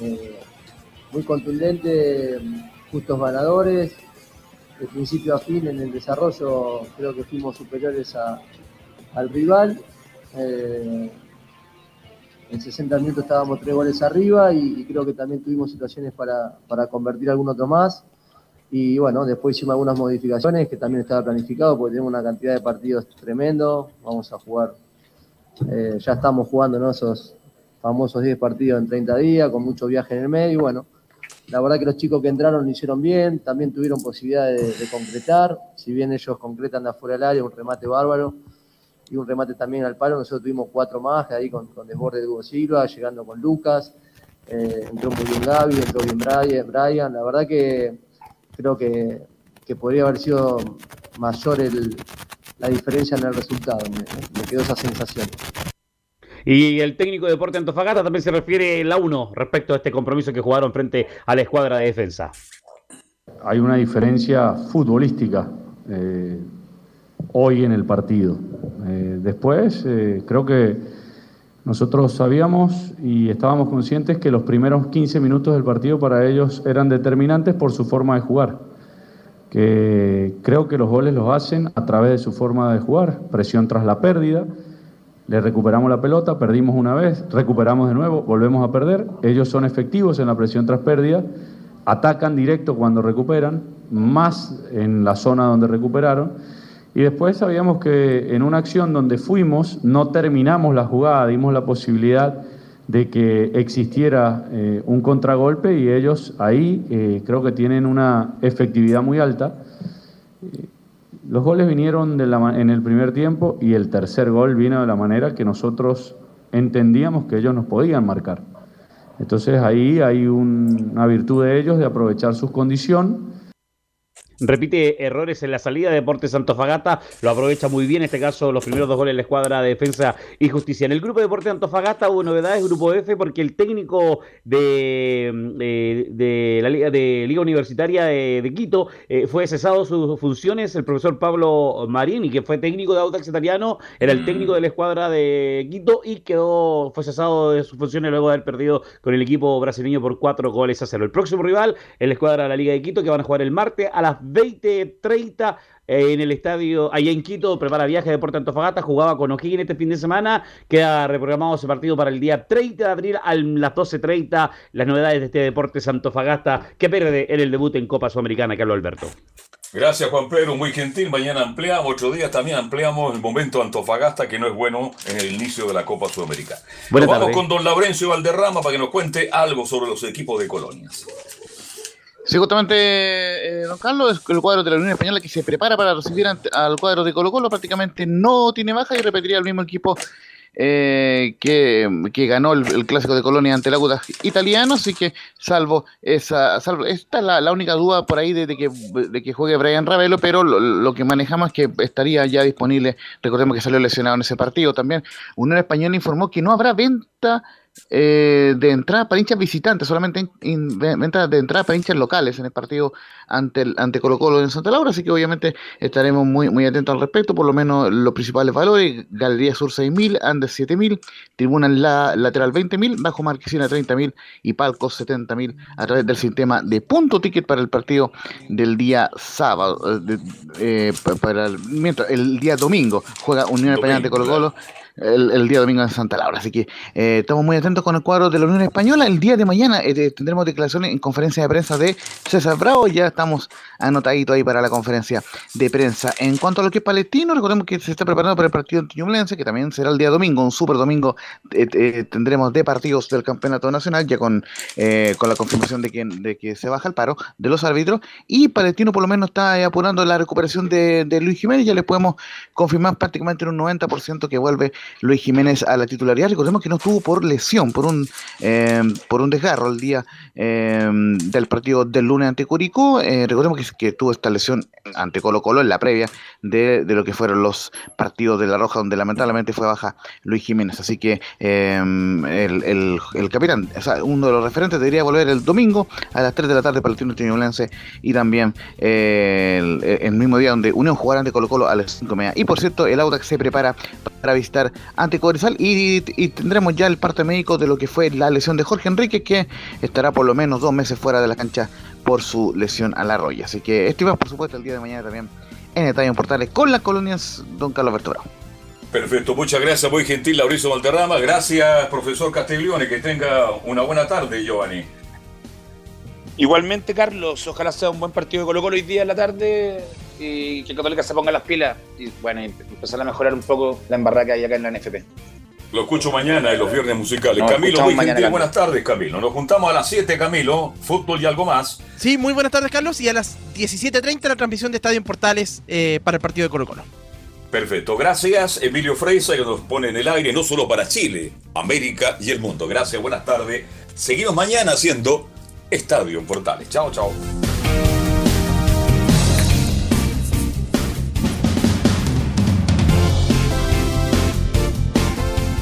eh, muy contundentes, justos ganadores de principio a fin en el desarrollo creo que fuimos superiores al rival. Eh, en 60 minutos estábamos tres goles arriba y, creo que también tuvimos situaciones para, para, convertir algún otro más. Y bueno, después hicimos algunas modificaciones que también estaba planificado porque tenemos una cantidad de partidos tremendo. Vamos a jugar, eh, ya estamos jugando ¿no? esos famosos 10 partidos en 30 días con mucho viaje en el medio. Y bueno, la verdad que los chicos que entraron lo hicieron bien, también tuvieron posibilidad de, de, concretar, si bien ellos concretan de afuera del área, un remate bárbaro y un remate también al palo, nosotros tuvimos cuatro más, ahí con, con desborde de Hugo Silva, llegando con Lucas, eh, entró muy bien Gaby, entró bien Brian, Brian, la verdad que creo que, que podría haber sido mayor el, la diferencia en el resultado, me, me quedó esa sensación. Y el técnico de Deporte Antofagasta también se refiere la 1 respecto a este compromiso que jugaron frente a la escuadra de defensa. Hay una diferencia futbolística eh, hoy en el partido. Eh, después, eh, creo que nosotros sabíamos y estábamos conscientes que los primeros 15 minutos del partido para ellos eran determinantes por su forma de jugar. Que creo que los goles los hacen a través de su forma de jugar, presión tras la pérdida le recuperamos la pelota, perdimos una vez, recuperamos de nuevo, volvemos a perder. Ellos son efectivos en la presión tras pérdida, atacan directo cuando recuperan, más en la zona donde recuperaron. Y después sabíamos que en una acción donde fuimos, no terminamos la jugada, dimos la posibilidad de que existiera eh, un contragolpe y ellos ahí eh, creo que tienen una efectividad muy alta. Los goles vinieron de la, en el primer tiempo y el tercer gol vino de la manera que nosotros entendíamos que ellos nos podían marcar. Entonces ahí hay un, una virtud de ellos de aprovechar su condición repite errores en la salida de Deportes Antofagasta, lo aprovecha muy bien, en este caso los primeros dos goles en la escuadra de defensa y justicia. En el grupo de Deportes Antofagasta hubo novedades, grupo F, porque el técnico de, de, de la Liga, de Liga Universitaria de, de Quito eh, fue cesado sus funciones, el profesor Pablo Marini, que fue técnico de Audax Italiano, era el técnico de la escuadra de Quito y quedó, fue cesado de sus funciones luego de haber perdido con el equipo brasileño por cuatro goles a cero. El próximo rival es la escuadra de la Liga de Quito, que van a jugar el martes a las 20-30 eh, en el estadio allá en Quito, prepara viaje de Deporte Antofagasta, jugaba con O'Higgins este fin de semana, queda reprogramado ese partido para el día 30 de abril a las 12.30, las novedades de este Deportes Antofagasta que pierde en el debut en Copa Sudamericana, Carlos Alberto. Gracias Juan Pedro, muy gentil. Mañana ampliamos, otro día también ampliamos el momento Antofagasta, que no es bueno en el inicio de la Copa Sudamericana. Nos vamos con don Laurencio Valderrama para que nos cuente algo sobre los equipos de colonias. Sí, justamente, eh, don Carlos, el cuadro de la Unión Española que se prepara para recibir al cuadro de Colo Colo prácticamente no tiene baja y repetiría el mismo equipo eh, que, que, ganó el, clásico de Colonia ante el Agudas italiano, así que salvo esa, salvo, esta es la, la única duda por ahí de, que, de que juegue Brian Ravelo, pero lo, lo, que manejamos es que estaría ya disponible, recordemos que salió lesionado en ese partido también. Unión Española informó que no habrá venta eh, de entrada para hinchas visitantes, solamente venta de entrada para hinchas locales en el partido ante, el, ante Colo Colo en Santa Laura, así que obviamente estaremos muy, muy atentos al respecto, por lo menos los principales valores, Galería Sur 6.000, Andes 7.000, Tribuna la, Lateral 20.000, Bajo Marquesina 30.000 y Palcos 70.000 a través del sistema de punto ticket para el partido del día sábado, de, eh, para el, mientras el día domingo juega Unión Española ante Colo Colo. El, día domingo en Santa Laura. Así que eh, estamos muy atentos con el cuadro de la Unión Española. El día de mañana eh, tendremos declaraciones en conferencia de prensa de César Bravo. Ya estamos anotaditos ahí para la conferencia de prensa. En cuanto a lo que es palestino, recordemos que se está preparando para el partido antiñublense, que también será el día domingo, un super domingo. eh, tendremos de partidos del campeonato nacional, ya con, con la confirmación de que, de que se baja el paro de los árbitros. Y Palestino por lo menos está apurando la recuperación de, de Luis Jiménez. Ya les podemos confirmar prácticamente en un 90% que vuelve Luis Jiménez a la titularidad. Recordemos que no estuvo por lesión, por un, eh, por un desgarro el día eh, del partido del lunes ante Curicó. Eh, recordemos que, tuvo esta lesión ante Colo Colo en la previa de, de lo que fueron los partidos de La Roja, donde lamentablemente fue baja Luis Jiménez. Así que el, el, capitán, o sea, uno de los referentes, debería volver el domingo a las 3 de la tarde para el Tino Ñublense y también el, el mismo día donde Unión jugará ante Colo Colo a las 5 media. Y por cierto, el Audax se prepara para visitar ante Cobresal y, y tendremos ya el parte médico de lo que fue la lesión de Jorge Enrique, que estará por lo menos dos meses fuera de la cancha por su lesión a la roya. Así que esto iba, por supuesto, el día de mañana también en Estadio Portales con las colonias Don Carlos Alberto Bravo. Perfecto, muchas gracias, muy gentil Lauricio Valderrama. Gracias, profesor Castiglione. Que tenga una buena tarde, Giovanni. Igualmente, Carlos, ojalá sea un buen partido de Colo Colo hoy día en la tarde y que Católica se ponga las pilas y bueno, y empezar a mejorar un poco la embarrada que hay acá en la NFP. Lo escucho mañana en los viernes musicales. Nos Camilo, muy mañana, gentil. Camilo. Buenas tardes, Camilo. Nos juntamos a las 7, Camilo. Fútbol y algo más. Sí, muy buenas tardes, Carlos. Y a las 17.30 la transmisión de Estadio en Portales eh, para el partido de Colo Colo. Perfecto, gracias Emilio Freisa que nos pone en el aire no solo para Chile, América y el mundo. Gracias, buenas tardes. Seguimos mañana haciendo Estadio en Portales. Chao, chao.